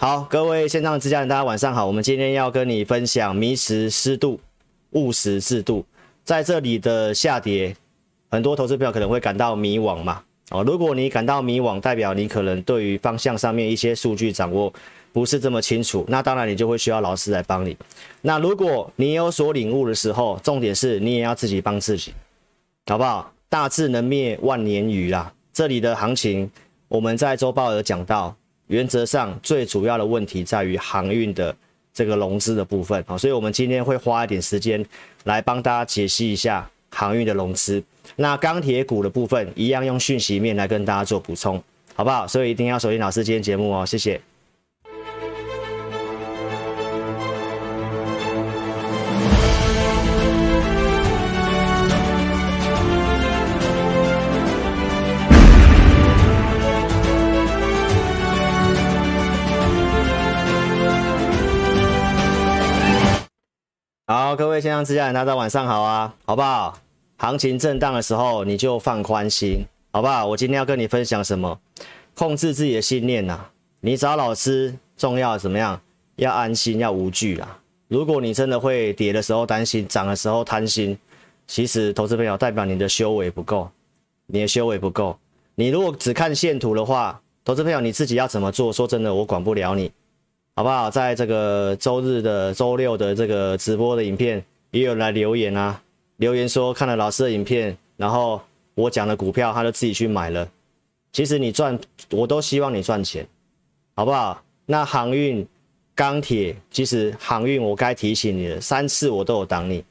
好，各位线上之家人，大家晚上好。我们今天要跟你分享迷失湿度，务实制度。在这里的下跌，很多投资朋友可能会感到迷惘嘛。哦，如果你感到迷惘，代表你可能对于方向上面一些数据掌握不是这么清楚。那当然，你就会需要老师来帮你。那如果你有所领悟的时候，重点是你也要自己帮自己，好不好？大智能灭万年愚啦。这里的行情，我们在周报有讲到。原则上，最主要的问题在于航运的这个融资的部分啊，所以我们今天会花一点时间来帮大家解析一下航运的融资。那钢铁股的部分，一样用讯息面来跟大家做补充，好不好？所以一定要锁定老师今天节目哦，谢谢。好，各位线上之家人，大家晚上好啊，好不好？行情震荡的时候，你就放宽心，好不好？我今天要跟你分享什么？控制自己的信念呐、啊。你找老师，重要怎么样？要安心，要无惧啦。如果你真的会跌的时候担心，涨的时候贪心，其实投资朋友代表你的修为不够，你的修为不够。你如果只看线图的话，投资朋友你自己要怎么做？说真的，我管不了你。好不好？在这个周日的、周六的这个直播的影片，也有人来留言啊，留言说看了老师的影片，然后我讲的股票，他就自己去买了。其实你赚，我都希望你赚钱，好不好？那航运、钢铁，其实航运我该提醒你的三次，我都有挡你。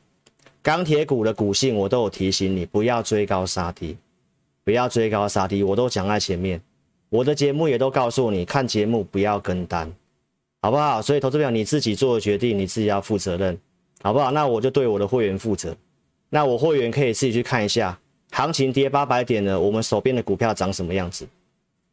钢铁股的股性，我都有提醒你，不要追高杀低，不要追高杀低，我都讲在前面。我的节目也都告诉你，看节目不要跟单。好不好？所以投资朋友你自己做的决定，你自己要负责任，好不好？那我就对我的会员负责。那我会员可以自己去看一下，行情跌八百点了，我们手边的股票长什么样子？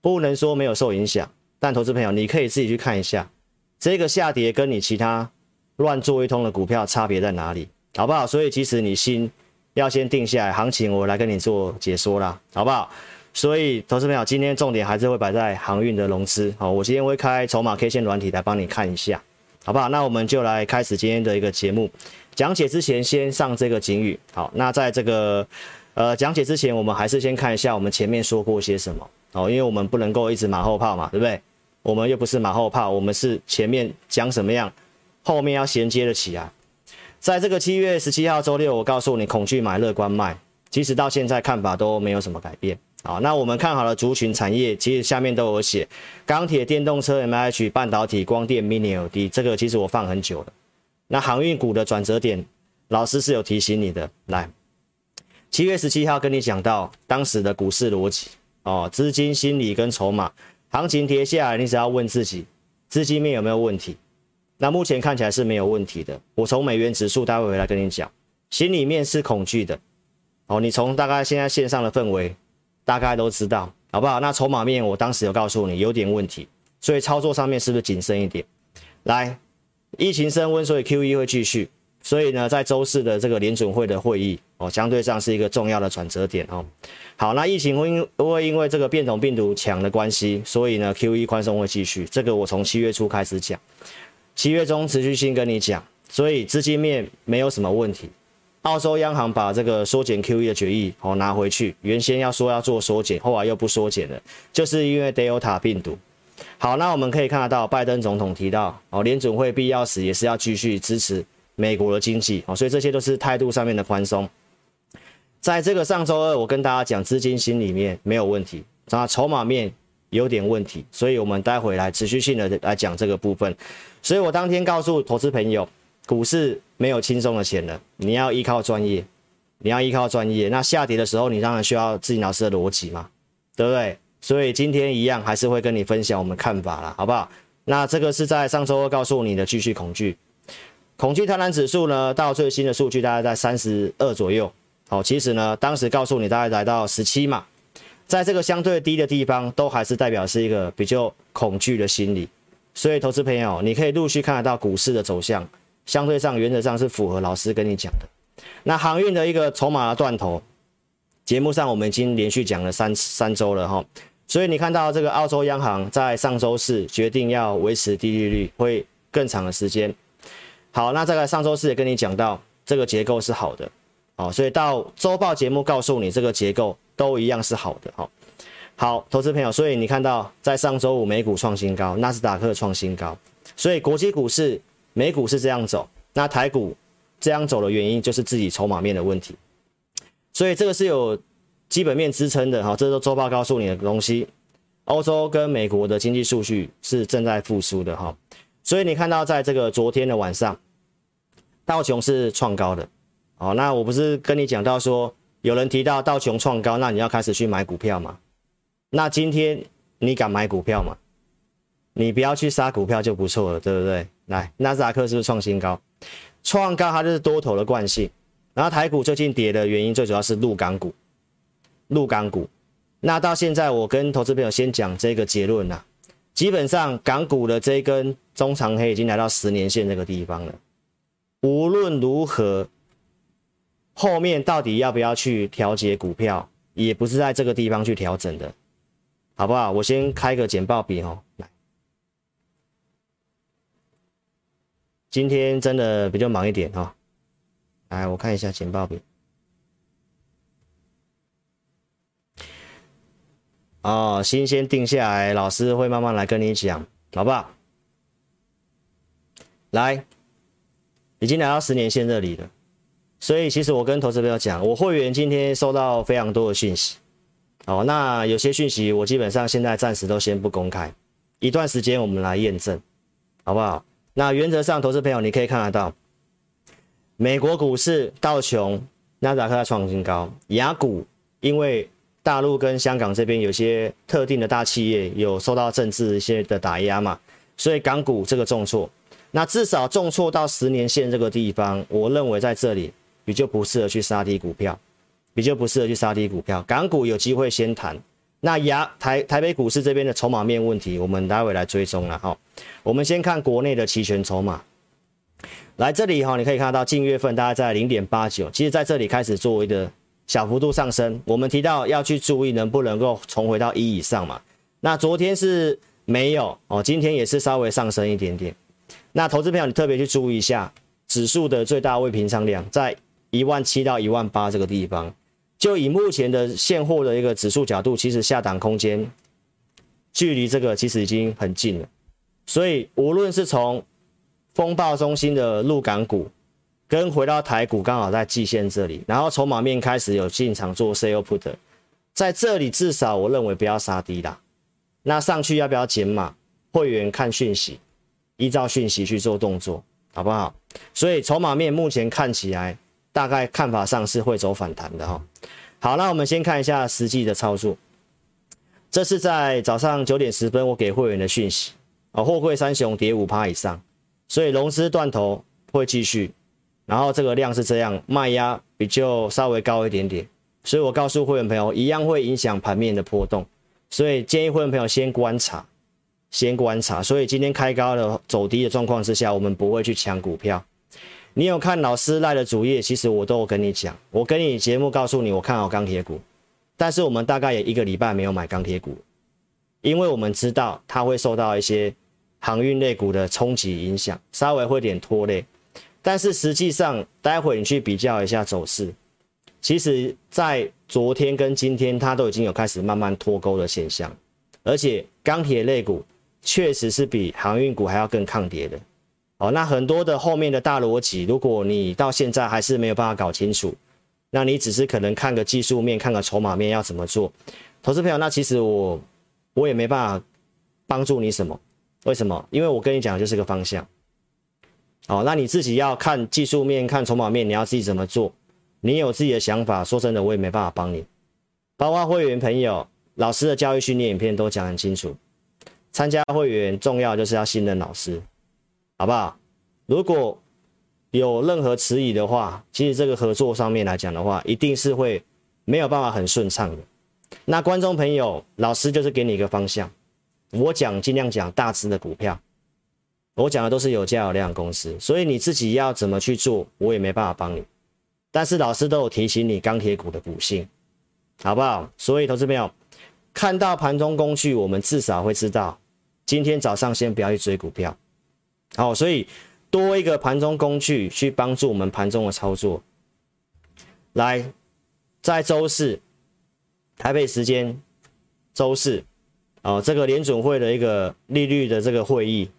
不能说没有受影响，但投资朋友你可以自己去看一下，这个下跌跟你其他乱做一通的股票差别在哪里？好不好？所以其实你心要先定下来，行情我来跟你做解说啦，好不好？所以，投资朋友，今天重点还是会摆在航运的融资。好，我今天会开筹码 K 线软体来帮你看一下，好不好？那我们就来开始今天的一个节目。讲解之前，先上这个警语。好，那在这个呃讲解之前，我们还是先看一下我们前面说过些什么。哦，因为我们不能够一直马后炮嘛，对不对？我们又不是马后炮，我们是前面讲什么样，后面要衔接得起来。在这个七月十七号周六，我告诉你，恐惧买，乐观卖，其实到现在看法都没有什么改变。好，那我们看好了族群产业，其实下面都有写钢铁、电动车、MH、半导体、光电、Mini L D，这个其实我放很久了。那航运股的转折点，老师是有提醒你的。来，七月十七号跟你讲到当时的股市逻辑哦，资金心理跟筹码，行情跌下来，你只要问自己，资金面有没有问题？那目前看起来是没有问题的。我从美元指数待会回来跟你讲，心里面是恐惧的。哦，你从大概现在线上的氛围。大概都知道，好不好？那筹码面，我当时有告诉你有点问题，所以操作上面是不是谨慎一点？来，疫情升温，所以 QE 会继续，所以呢，在周四的这个联准会的会议哦，相对上是一个重要的转折点哦。好，那疫情会因会因为这个变种病毒强的关系，所以呢，QE 宽松会继续，这个我从七月初开始讲，七月中持续性跟你讲，所以资金面没有什么问题。澳洲央行把这个缩减 QE 的决议哦拿回去，原先要说要做缩减，后来又不缩减了，就是因为 Delta 病毒。好，那我们可以看得到，拜登总统提到哦，联准会必要时也是要继续支持美国的经济哦，所以这些都是态度上面的宽松。在这个上周二，我跟大家讲资金心里面没有问题，啊，筹码面有点问题，所以我们待会来持续性的来讲这个部分。所以我当天告诉投资朋友。股市没有轻松的钱了，你要依靠专业，你要依靠专业。那下跌的时候，你当然需要自己老师的逻辑嘛，对不对？所以今天一样还是会跟你分享我们看法啦，好不好？那这个是在上周二告诉你的继续恐惧，恐惧贪婪指数呢，到最新的数据大概在三十二左右。好，其实呢，当时告诉你大概来到十七嘛，在这个相对低的地方，都还是代表是一个比较恐惧的心理。所以，投资朋友，你可以陆续看得到股市的走向。相对上，原则上是符合老师跟你讲的。那航运的一个筹码的断头，节目上我们已经连续讲了三三周了哈。所以你看到这个澳洲央行在上周四决定要维持低利率，会更长的时间。好，那这个上周四也跟你讲到，这个结构是好的，哦，所以到周报节目告诉你这个结构都一样是好的，好，好，投资朋友，所以你看到在上周五美股创新高，纳斯达克创新高，所以国际股市、美股是这样走，那台股这样走的原因就是自己筹码面的问题，所以这个是有。基本面支撑的哈，这是周报告诉你的东西。欧洲跟美国的经济数据是正在复苏的哈，所以你看到在这个昨天的晚上，道琼是创高的。哦，那我不是跟你讲到说，有人提到道琼创高，那你要开始去买股票吗？那今天你敢买股票吗？你不要去杀股票就不错了，对不对？来，纳斯达克是不是创新高？创高它就是多头的惯性，然后台股最近跌的原因最主要是陆港股。陆港股，那到现在我跟投资朋友先讲这个结论啦。基本上港股的这一根中长黑已经来到十年线这个地方了。无论如何，后面到底要不要去调节股票，也不是在这个地方去调整的，好不好？我先开个简报笔哦，来，今天真的比较忙一点哈，来我看一下简报笔。哦，心先定下来，老师会慢慢来跟你讲，好不好？来，已经来到十年线这里了，所以其实我跟投资朋友讲，我会员今天收到非常多的讯息，哦，那有些讯息我基本上现在暂时都先不公开，一段时间我们来验证，好不好？那原则上，投资朋友你可以看得到，美国股市道琼、纳斯达克在创新高，雅股因为。大陆跟香港这边有些特定的大企业有受到政治一些的打压嘛，所以港股这个重挫，那至少重挫到十年线这个地方，我认为在这里比较不适合去杀低股票，比较不适合去杀低股票。港股有机会先谈，那亚台台北股市这边的筹码面问题，我们待会来追踪了哈。我们先看国内的期权筹码，来这里哈，你可以看到近月份大概在零点八九，其实在这里开始作为的。小幅度上升，我们提到要去注意能不能够重回到一以上嘛？那昨天是没有哦，今天也是稍微上升一点点。那投资朋友你特别去注意一下，指数的最大未平仓量在一万七到一万八这个地方，就以目前的现货的一个指数角度，其实下档空间距离这个其实已经很近了。所以无论是从风暴中心的陆港股。跟回到台股刚好在季线这里，然后筹码面开始有进场做 sell put，在这里至少我认为不要杀低啦。那上去要不要减码？会员看讯息，依照讯息去做动作，好不好？所以筹码面目前看起来大概看法上是会走反弹的哈。好，那我们先看一下实际的操作。这是在早上九点十分我给会员的讯息啊，货柜三雄跌五趴以上，所以融资断头会继续。然后这个量是这样，卖压比较稍微高一点点，所以我告诉会员朋友，一样会影响盘面的波动，所以建议会员朋友先观察，先观察。所以今天开高的走低的状况之下，我们不会去抢股票。你有看老师赖的主页，其实我都有跟你讲，我跟你节目告诉你，我看好钢铁股，但是我们大概也一个礼拜没有买钢铁股，因为我们知道它会受到一些航运类股的冲击影响，稍微会点拖累。但是实际上，待会你去比较一下走势，其实，在昨天跟今天，它都已经有开始慢慢脱钩的现象，而且钢铁类股确实是比航运股还要更抗跌的。哦，那很多的后面的大逻辑，如果你到现在还是没有办法搞清楚，那你只是可能看个技术面，看个筹码面要怎么做，投资朋友，那其实我我也没办法帮助你什么，为什么？因为我跟你讲的就是个方向。哦，那你自己要看技术面，看筹码面，你要自己怎么做？你有自己的想法，说真的，我也没办法帮你。包括会员朋友、老师的教育训练影片都讲很清楚。参加会员重要就是要信任老师，好不好？如果有任何迟疑的话，其实这个合作上面来讲的话，一定是会没有办法很顺畅的。那观众朋友，老师就是给你一个方向，我讲尽量讲大只的股票。我讲的都是有价有量公司，所以你自己要怎么去做，我也没办法帮你。但是老师都有提醒你钢铁股的股性，好不好？所以投资朋友，看到盘中工具，我们至少会知道，今天早上先不要去追股票。好，所以多一个盘中工具去帮助我们盘中的操作。来，在周四，台北时间周四，哦，这个联准会的一个利率的这个会议，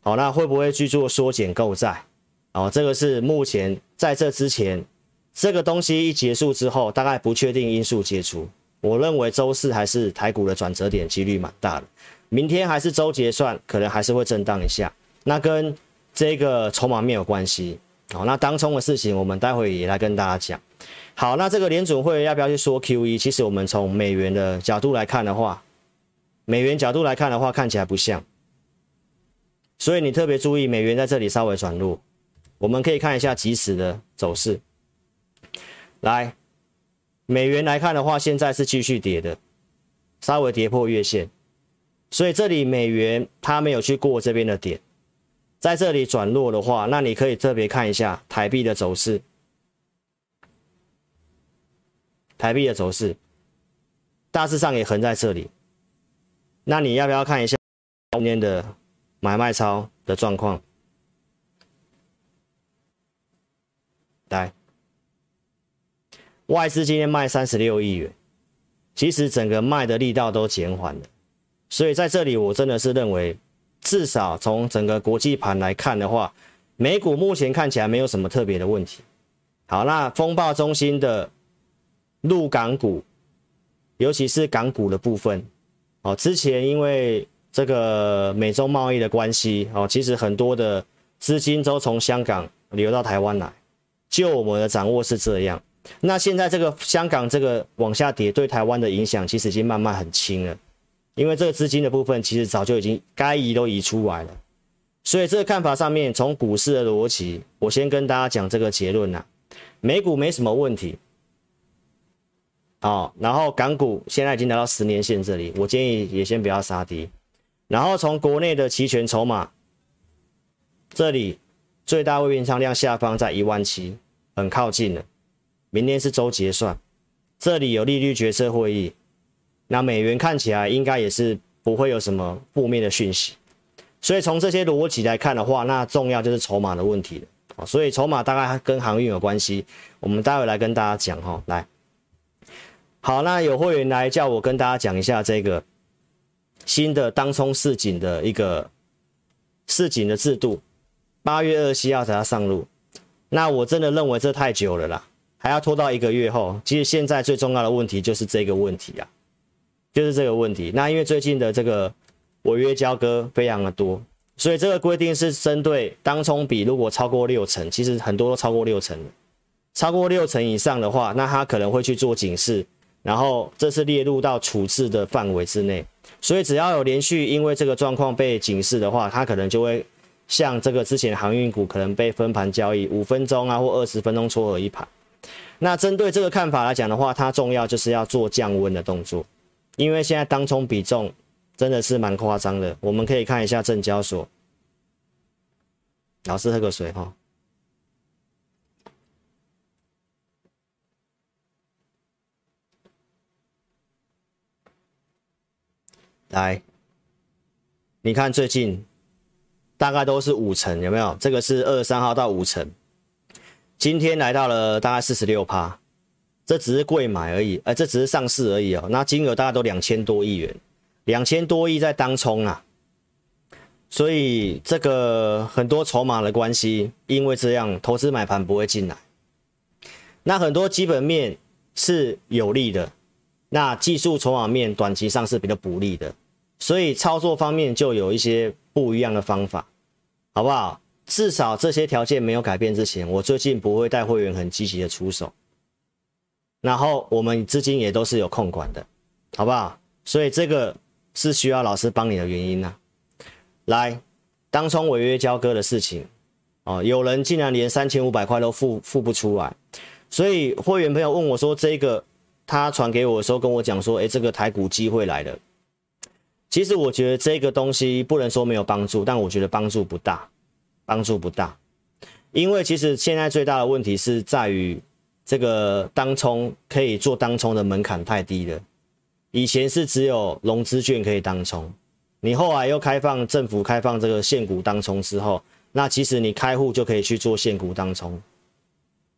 好，那会不会去做缩减购债？哦，这个是目前在这之前，这个东西一结束之后，大概不确定因素解除。我认为周四还是台股的转折点几率蛮大的。明天还是周结算，可能还是会震荡一下。那跟这个筹码面有关系。好，那当冲的事情，我们待会也来跟大家讲。好，那这个联准会要不要去说 QE？其实我们从美元的角度来看的话，美元角度来看的话，看起来不像。所以你特别注意，美元在这里稍微转弱。我们可以看一下即时的走势。来，美元来看的话，现在是继续跌的，稍微跌破月线。所以这里美元它没有去过这边的点，在这里转弱的话，那你可以特别看一下台币的走势。台币的走势，大致上也横在这里。那你要不要看一下今天的买卖超的状况？来，外资今天卖三十六亿元，其实整个卖的力道都减缓了。所以在这里，我真的是认为，至少从整个国际盘来看的话，美股目前看起来没有什么特别的问题。好，那风暴中心的。陆港股，尤其是港股的部分，哦，之前因为这个美中贸易的关系，哦，其实很多的资金都从香港流到台湾来，就我们的掌握是这样。那现在这个香港这个往下跌，对台湾的影响其实已经慢慢很轻了，因为这个资金的部分其实早就已经该移都移出来了。所以这个看法上面，从股市的逻辑，我先跟大家讲这个结论呐，美股没什么问题。好，然后港股现在已经来到十年线这里，我建议也先不要杀低。然后从国内的期权筹码，这里最大未平仓量下方在一万七，很靠近了。明天是周结算，这里有利率决策会议，那美元看起来应该也是不会有什么负面的讯息。所以从这些逻辑来看的话，那重要就是筹码的问题了。所以筹码大概跟航运有关系，我们待会来跟大家讲哈，来。好，那有会员来叫我跟大家讲一下这个新的当冲市井的一个市井的制度，八月二十七号才要上路。那我真的认为这太久了啦，还要拖到一个月后。其实现在最重要的问题就是这个问题啊，就是这个问题。那因为最近的这个违约交割非常的多，所以这个规定是针对当冲比如果超过六成，其实很多都超过六成，超过六成以上的话，那他可能会去做警示。然后这是列入到处置的范围之内，所以只要有连续因为这个状况被警示的话，它可能就会像这个之前航运股可能被分盘交易五分钟啊或二十分钟撮合一盘。那针对这个看法来讲的话，它重要就是要做降温的动作，因为现在当冲比重真的是蛮夸张的。我们可以看一下证交所，老师喝个水哈。来，你看最近大概都是五成，有没有？这个是二十三号到五成，今天来到了大概四十六趴，这只是贵买而已，哎，这只是上市而已哦。那金额大概都两千多亿元，两千多亿在当冲啊，所以这个很多筹码的关系，因为这样投资买盘不会进来，那很多基本面是有利的，那技术筹码面短期上是比较不利的。所以操作方面就有一些不一样的方法，好不好？至少这些条件没有改变之前，我最近不会带会员很积极的出手。然后我们资金也都是有控管的，好不好？所以这个是需要老师帮你的原因呢、来，当冲违约交割的事情，哦，有人竟然连三千五百块都付付不出来，所以会员朋友问我说，这个他传给我的时候跟我讲说，诶，这个台股机会来了。其实我觉得这个东西不能说没有帮助，但我觉得帮助不大，帮助不大，因为其实现在最大的问题是在于这个当冲可以做当冲的门槛太低了，以前是只有融资券可以当冲，你后来又开放政府开放这个现股当冲之后，那其实你开户就可以去做现股当冲。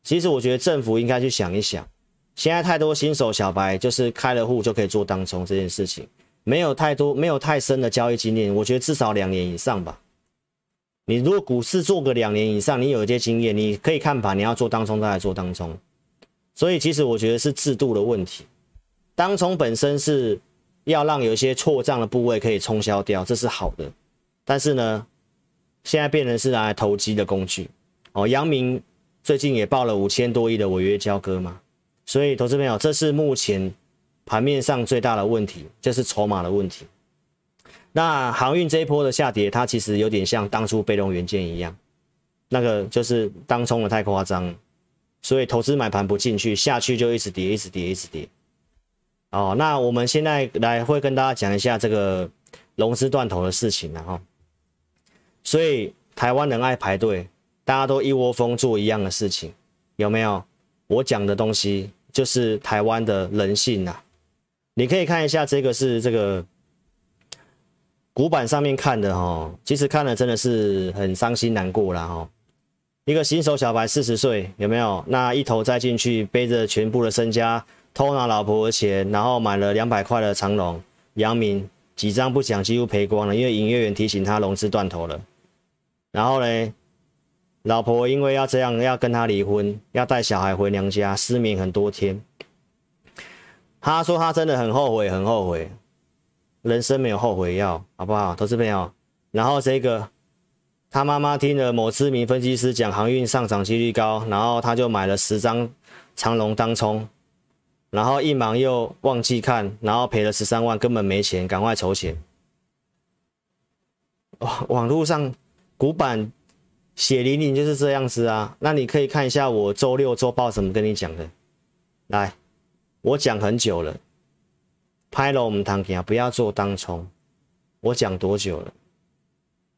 其实我觉得政府应该去想一想，现在太多新手小白就是开了户就可以做当冲这件事情，没有太多没有太深的交易经验，我觉得至少两年以上吧。你如果股市做个两年以上，你有一些经验，你可以看盘，你要做当冲再来做当冲。所以其实我觉得是制度的问题。当冲本身是要让有一些错账的部位可以冲销掉，这是好的。但是呢，现在变成是拿来投机的工具。哦，阳明最近也报了五千多亿的违约交割嘛。所以投资朋友，这是目前盘面上最大的问题，就是筹码的问题。那航运这一波的下跌，它其实有点像当初被动元件一样，那个就是当冲的太夸张，所以投资买盘不进去，下去就一直跌，一直跌，一直跌。哦，那我们现在来会跟大家讲一下这个融资断头的事情了哈。所以台湾人爱排队，大家都一窝蜂做一样的事情，有没有？我讲的东西就是台湾的人性呐。你可以看一下，这个是这个。古板上面看的哈，其实看了真的是很伤心难过了哈。一个新手小白四十岁有没有？那一头栽进去，背着全部的身家，偷拿老婆的钱，然后买了两百块的长龙、阳明，几张不讲几乎赔光了，因为营业员提醒他融资断头了。然后呢，老婆因为要这样要跟他离婚，要带小孩回娘家，失眠很多天。他说他真的很后悔，很后悔。人生没有后悔药，好不好，投资朋友？然后这个他妈妈听了某知名分析师讲航运上涨几率高，然后他就买了十张长荣当冲，然后一忙又忘记看，然后赔了十三万，根本没钱，赶快筹钱。网网络上古板血淋淋就是这样子啊，那你可以看一下我周六周报怎么跟你讲的，来，我讲很久了。拍了我们堂弟啊，不要做当冲。我讲多久了？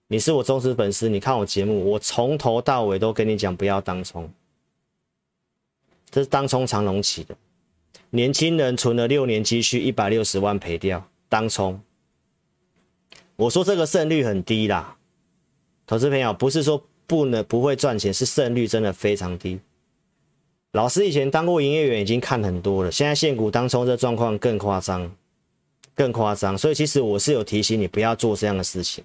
你是我忠实粉丝，你看我节目，我从头到尾都跟你讲不要当冲。这是当冲长隆起的，年轻人存了六年积蓄一百六十万赔掉当冲。我说这个胜率很低啦，投资朋友不是说不能不会赚钱，是胜率真的非常低。老师以前当过营业员，已经看很多了，现在现股当冲这状况更夸张。更夸张，所以其实我是有提醒你不要做这样的事情。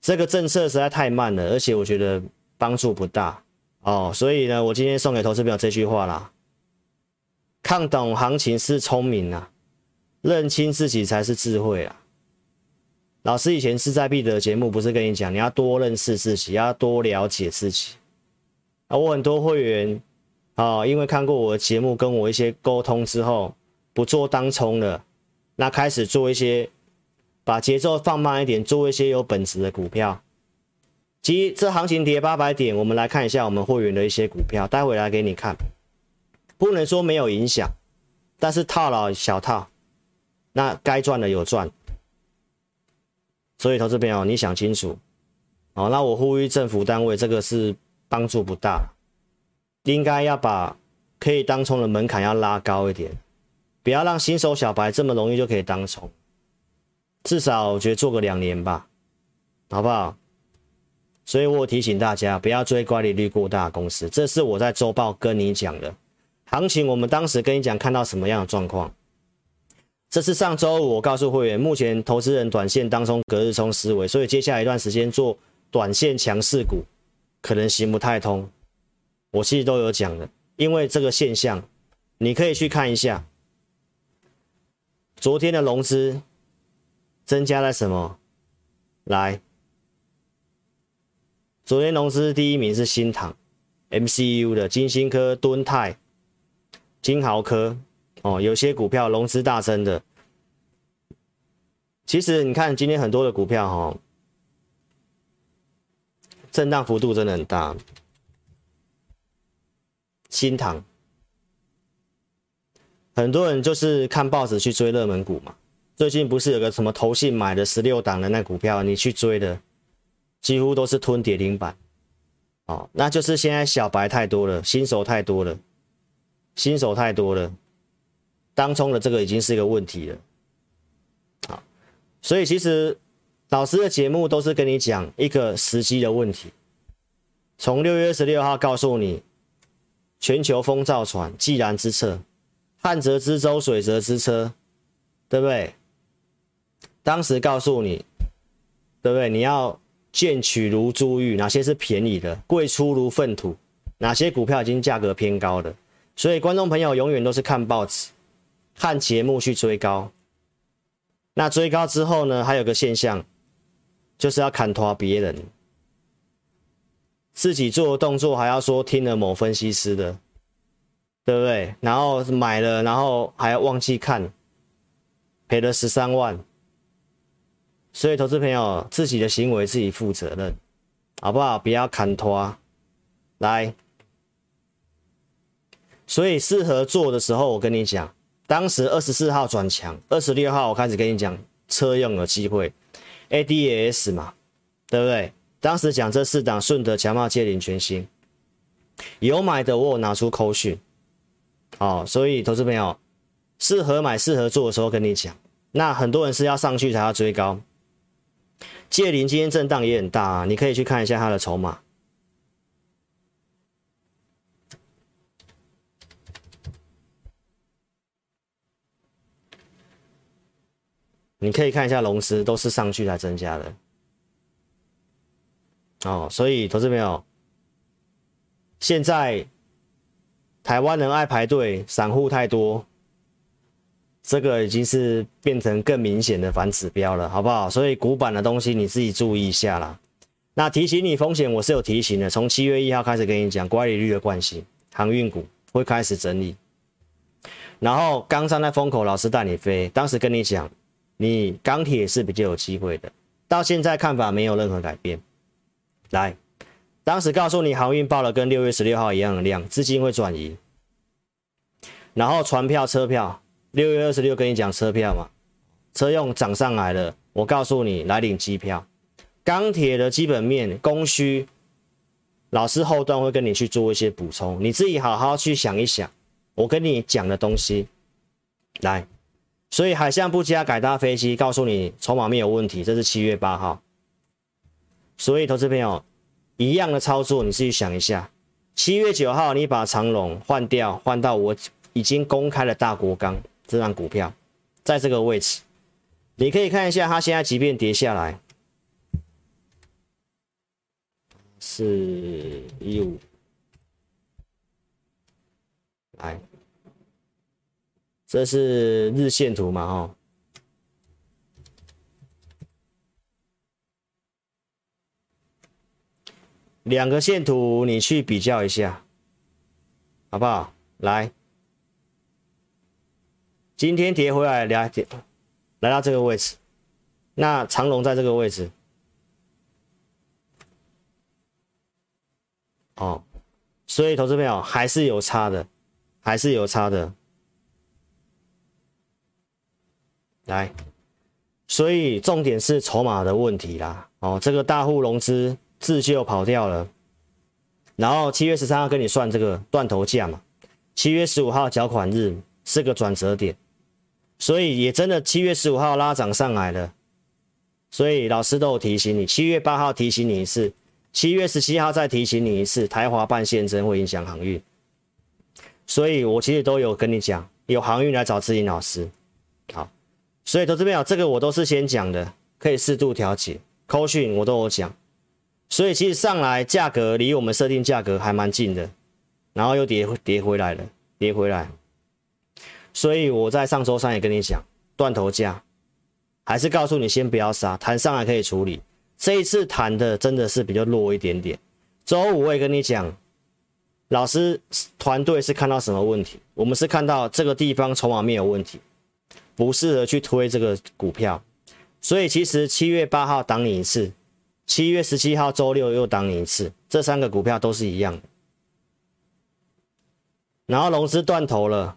这个政策实在太慢了，而且我觉得帮助不大哦。所以呢，我今天送给投资朋友这句话啦：看懂行情是聪明啊，认清自己才是智慧啊。老师以前势在必得的节目不是跟你讲，你要多认识自己，要多了解自己啊。我很多会员啊，因为看过我的节目，跟我一些沟通之后，不做当冲了。那开始做一些，把节奏放慢一点，做一些有本质的股票。其实这行情跌八百点，我们来看一下我们会员的一些股票，待会来给你看。不能说没有影响，但是套牢小套，那该赚的有赚。所以投资朋友，你想清楚。好，那我呼吁政府单位，这个是帮助不大，应该要把可以当冲的门槛要拉高一点。不要让新手小白这么容易就可以当冲，至少我觉得做个两年吧，好不好？所以我提醒大家不要追乖离率过大公司，这是我在周报跟你讲的。行情我们当时跟你讲看到什么样的状况，这是上周五我告诉会员，目前投资人短线当中隔日冲思维，所以接下来一段时间做短线强势股可能行不太通。我其实都有讲的，因为这个现象你可以去看一下。昨天的融资增加了什么？来，昨天融资第一名是新唐，MCU 的金星科、敦泰、金豪科，哦，有些股票融资大增的。其实你看今天很多的股票哈、哦，震荡幅度真的很大。新唐。很多人就是看报纸去追热门股嘛。最近不是有个什么投信买的十六档的那股票，你去追的，几乎都是吞跌停板。哦，那就是现在小白太多了，新手太多了，新手太多了，当冲的这个已经是一个问题了。好所以其实老师的节目都是跟你讲一个时机的问题。从六月十六号告诉你，全球风造船既然之策，旱则之舟，水则之车，对不对？当时告诉你，对不对？你要贱取如珠玉，哪些是便宜的？贵出如粪土，哪些股票已经价格偏高的？所以观众朋友永远都是看报纸、看节目去追高。那追高之后呢？还有个现象，就是要砍拖别人，自己做的动作还要说听了某分析师的，对不对？然后买了，然后还要忘记看，赔了十三万。所以投资朋友自己的行为自己负责任，好不好？不要砍拖，来。所以适合做的时候，我跟你讲。当时二十四号转强，二十六号我开始跟你讲车用有机会，ADS 嘛，对不对？当时讲这四档顺德强茂界领全新，有买的我有拿出扣讯，哦，所以投资朋友适合买适合做的时候跟你讲，那很多人是要上去才要追高，界领今天震荡也很大啊，你可以去看一下它的筹码。你可以看一下龙狮，都是上去才增加的哦。所以投资朋友，现在台湾人爱排队，散户太多，这个已经是变成更明显的反指标了，好不好？所以古板的东西你自己注意一下啦。那提醒你风险，我是有提醒的，从七月一号开始跟你讲，乖离率的惯性，航运股会开始整理。然后刚上在风口，老师带你飞，当时跟你讲。你钢铁是比较有机会的，到现在看法没有任何改变。来，当时告诉你航运报了跟六月十六号一样的量，资金会转移。然后船票、车票，六月二十六跟你讲车票嘛，车用涨上来了，我告诉你来领机票。钢铁的基本面、供需，老师后段会跟你去做一些补充，你自己好好去想一想，我跟你讲的东西，来。所以海象不加，改搭飞机，告诉你筹码没有问题，这是七月八号。所以投资朋友一样的操作，你自己想一下。七月九号你把长龙换掉，换到我已经公开的大国钢这张股票，在这个位置，你可以看一下它现在即便跌下来，四一五，来。这是日线图嘛？哈，两个线图你去比较一下，好不好？来，今天跌回来两点，来到这个位置，那长龙在这个位置，哦，所以投资朋友还是有差的，还是有差的。来，所以重点是筹码的问题啦。哦，这个大户融资自救跑掉了，然后七月十三号跟你算这个断头价嘛，七月十五号缴款日是个转折点，所以也真的七月十五号拉涨上来了。所以老师都有提醒你，七月八号提醒你一次，七月十七号再提醒你一次，台华办现真会影响航运，所以我其实都有跟你讲，有航运来找志颖老师，好。所以投资朋友，这个我都是先讲的，可以适度调节。扣讯我都有讲，所以其实上来价格离我们设定价格还蛮近的，然后又跌跌回来了，跌回来。所以我在上周三也跟你讲，断头价，还是告诉你先不要杀，弹上来可以处理。这一次弹的真的是比较弱一点点。周五我也跟你讲，老师团队是看到什么问题？我们是看到这个地方筹码面有问题。不适合去推这个股票，所以其实七月八号挡你一次，七月十七号周六又挡你一次，这三个股票都是一样。然后融资断头了，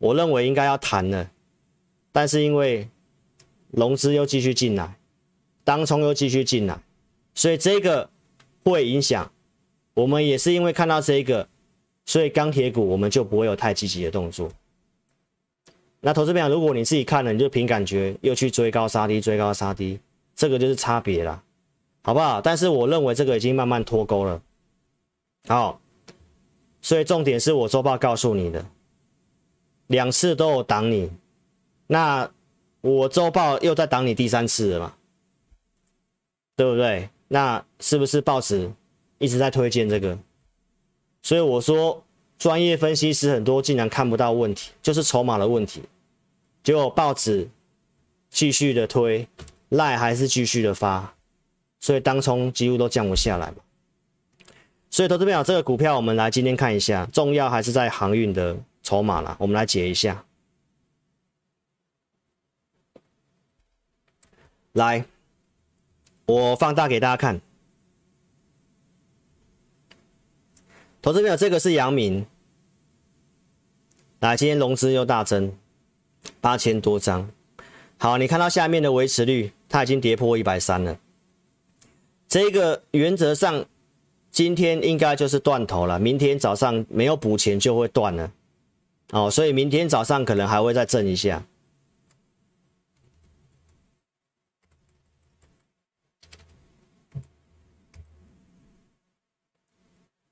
我认为应该要谈了，但是因为融资又继续进来，当冲又继续进来，所以这个会影响。我们也是因为看到这个，所以钢铁股我们就不会有太积极的动作。那投资朋友，如果你自己看了，你就凭感觉又去追高杀低，追高杀低，这个就是差别啦，好不好？但是我认为这个已经慢慢脱钩了，好，所以重点是我周报告诉你的，两次都有挡你，那我周报又在挡你第三次了嘛，对不对？那是不是报纸一直在推荐这个？所以我说。专业分析师很多竟然看不到问题，就是筹码的问题。结果报纸继续的推，赖还是继续的发，所以当冲几乎都降不下来嘛。所以投资朋友，这个股票我们来今天看一下，重要还是在航运的筹码啦。我们来解一下，来，我放大给大家看。投资朋友，这个是阳明，来，今天融资又大增，八千多张。好，你看到下面的维持率，它已经跌破一百三了。这个原则上，今天应该就是断头了，明天早上没有补钱就会断了。哦，所以明天早上可能还会再震一下。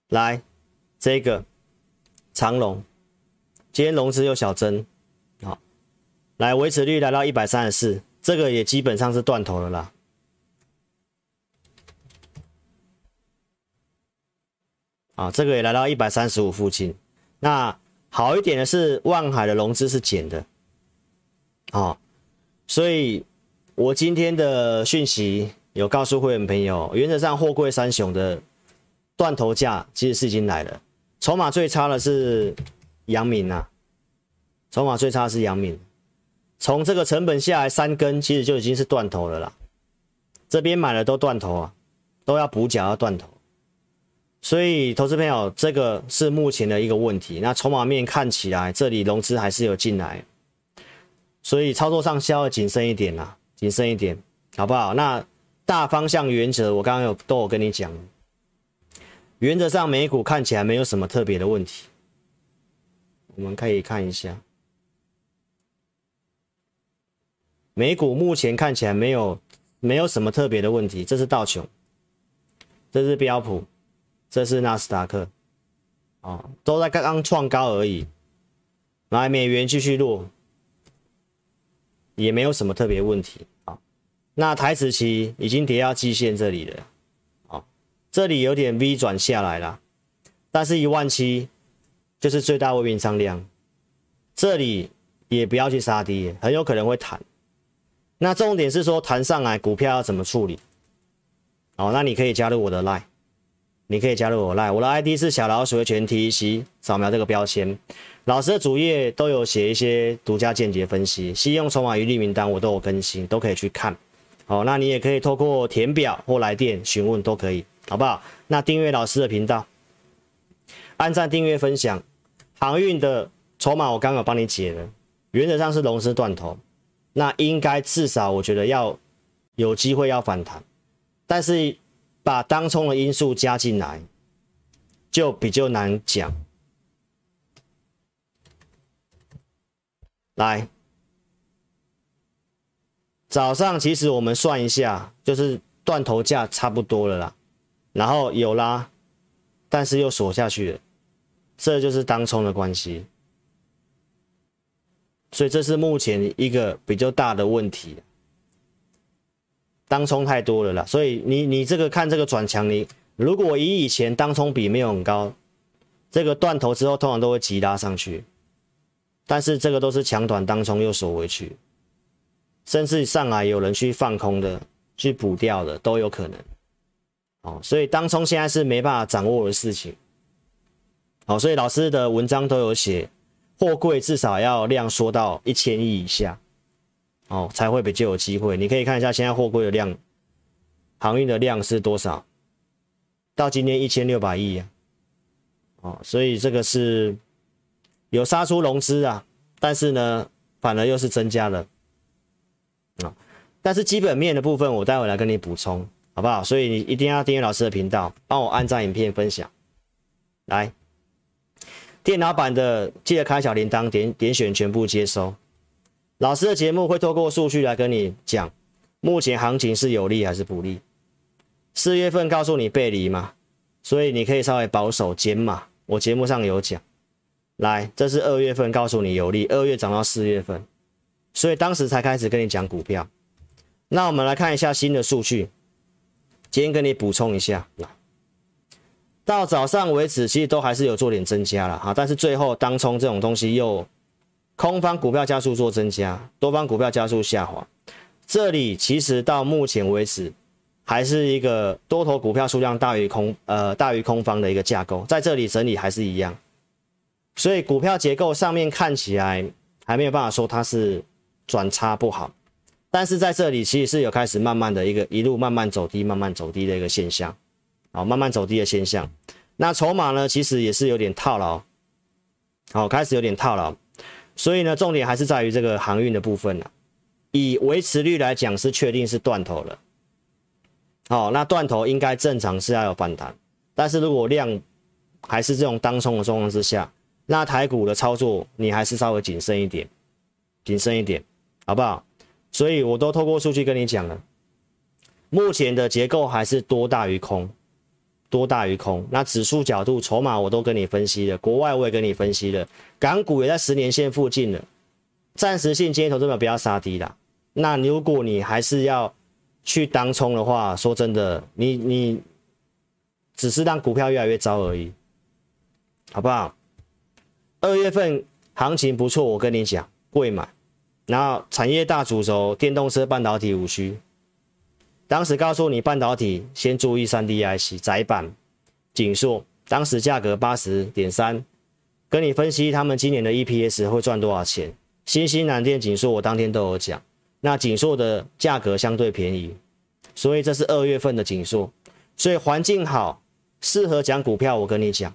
来。这个长龙，今天融资又小增，好，来维持率来到一百三十四，这个也基本上是断头了啦。啊，这个也来到一百三十五附近。那好一点的是，万海的融资是减的，啊，所以我今天的讯息有告诉会员朋友，原则上货柜三雄的断头价其实是已经来了。筹码最差的是阳明啊，筹码最差是阳明，从这个成本下来三根，其实就已经是断头了啦。这边买了都断头啊，都要补缴要断头，所以投资朋友，这个是目前的一个问题。那筹码面看起来这里融资还是有进来，所以操作上需要谨慎一点啦，谨慎一点，好不好？那大方向原则我刚刚有都有跟你讲。原则上，美股看起来没有什么特别的问题。我们可以看一下，美股目前看起来没有没有什么特别的问题。这是道琼，这是标普，这是纳斯达克，哦，都在刚刚创高而已。来，美元继续落，也没有什么特别问题。啊，那台指期已经跌到季线这里了。这里有点 V 转下来了，但是一万七就是最大未平仓量，这里也不要去杀低，很有可能会弹。那重点是说弹上来股票要怎么处理？哦，那你可以加入我的 Line，你可以加入我赖我的 ID 是小老鼠的全 T C，扫描这个标签，老师的主页都有写一些独家见解分析，信用筹码余利名单我都有更新，都可以去看。好，那你也可以透过填表或来电询问都可以。好不好？那订阅老师的频道，按赞、订阅、分享。航运的筹码我刚刚帮你解了，原则上是龙狮断头，那应该至少我觉得要有机会要反弹，但是把当冲的因素加进来就比较难讲。来，早上其实我们算一下，就是断头价差不多了啦。然后有拉，但是又锁下去了，这就是当冲的关系，所以这是目前一个比较大的问题。当冲太多了啦，所以你你这个看这个转强，你如果以以前当冲比没有很高，这个断头之后通常都会急拉上去，但是这个都是抢短当冲又锁回去，甚至上来有人去放空的，去补掉的都有可能。哦，所以当冲现在是没办法掌握的事情。好，所以老师的文章都有写，货柜至少要量缩到一千亿以下，哦，才会比较有机会。你可以看一下现在货柜的量，航运的量是多少？到今天一千六百亿啊。哦，所以这个是有杀出融资啊，但是呢，反而又是增加了。啊，但是基本面的部分，我待会来跟你补充。好不好？所以你一定要订阅老师的频道，帮我按赞、影片、分享。来，电脑版的记得开小铃铛，点点选全部接收。老师的节目会透过数据来跟你讲，目前行情是有利还是不利。四月份告诉你背离嘛，所以你可以稍微保守减码。我节目上有讲，来，这是二月份告诉你有利，二月涨到四月份，所以当时才开始跟你讲股票。那我们来看一下新的数据，今天跟你补充一下，来到早上为止，其实都还是有做点增加了哈，但是最后当冲这种东西又空方股票加速做增加，多方股票加速下滑，这里其实到目前为止。还是一个多头股票数量大于空，呃，大于空方的一个架构，在这里整理还是一样，所以股票结构上面看起来还没有办法说它是转差不好，但是在这里其实是有开始慢慢的一个一路慢慢走低，慢慢走低的一个现象，好，慢慢走低的现象。那筹码呢，其实也是有点套牢，好，开始有点套牢，所以呢，重点还是在于这个航运的部分了。以维持率来讲，是确定是断头了。好，那断头应该正常是要有反弹，但是如果量还是这种当冲的状况之下，那台股的操作你还是稍微谨慎一点，谨慎一点，好不好？所以我都透过数据跟你讲了，目前的结构还是多大于空，多大于空。那指数角度、筹码我都跟你分析了，国外我也跟你分析了，港股也在十年线附近了，暂时性今天投资者不要杀低啦。那如果你还是要。去当冲的话，说真的，你你只是让股票越来越糟而已，好不好？二月份行情不错，我跟你讲，贵买。然后产业大主轴，电动车、半导体、五 G。当时告诉你半导体，先注意三 D IC、载板、景硕。当时价格八十点三，跟你分析他们今年的 EPS 会赚多少钱。新兴、南电、景硕，我当天都有讲。那景硕的价格相对便宜，所以这是二月份的景硕，所以环境好，适合讲股票。我跟你讲，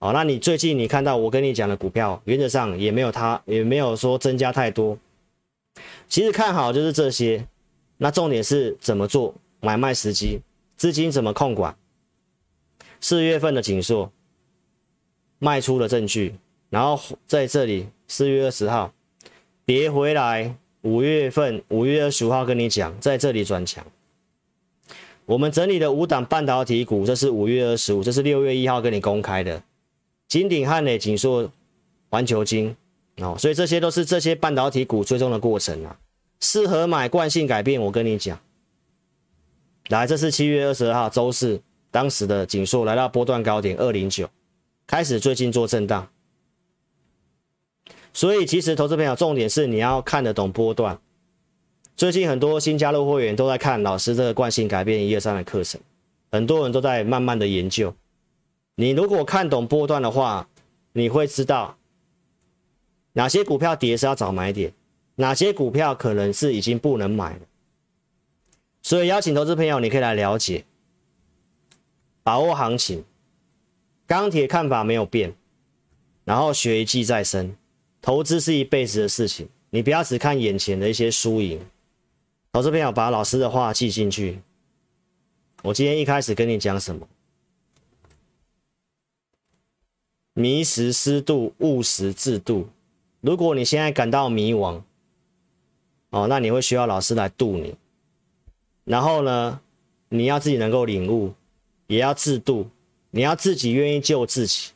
好，那你最近你看到我跟你讲的股票，原则上也没有它，也没有说增加太多。其实看好就是这些，那重点是怎么做买卖时机，资金怎么控管。四月份的紧缩卖出的证据，然后在这里四月二十号别回来。五月份，五月二十五号跟你讲，在这里转强。我们整理的五档半导体股，这是五月二十五，这是六月一号跟你公开的。金鼎、汉磊、景硕、环球晶，哦，所以这些都是这些半导体股追踪的过程啊。适合买惯性改变，我跟你讲。来，这是七月二十二号周四，当时的紧缩来到波段高点二零九，开始最近做震荡。所以，其实投资朋友重点是你要看得懂波段。最近很多新加入会员都在看老师这个惯性改变一二三的课程，很多人都在慢慢的研究。你如果看懂波段的话，你会知道哪些股票跌是要找买点，哪些股票可能是已经不能买了。所以，邀请投资朋友，你可以来了解，把握行情。钢铁看法没有变，然后学一技在身。投资是一辈子的事情，你不要只看眼前的一些输赢。投资朋友，把老师的话记进去。我今天一开始跟你讲什么？迷时失度，务实自度。如果你现在感到迷惘，哦，那你会需要老师来度你。然后呢，你要自己能够领悟，也要自度，你要自己愿意救自己。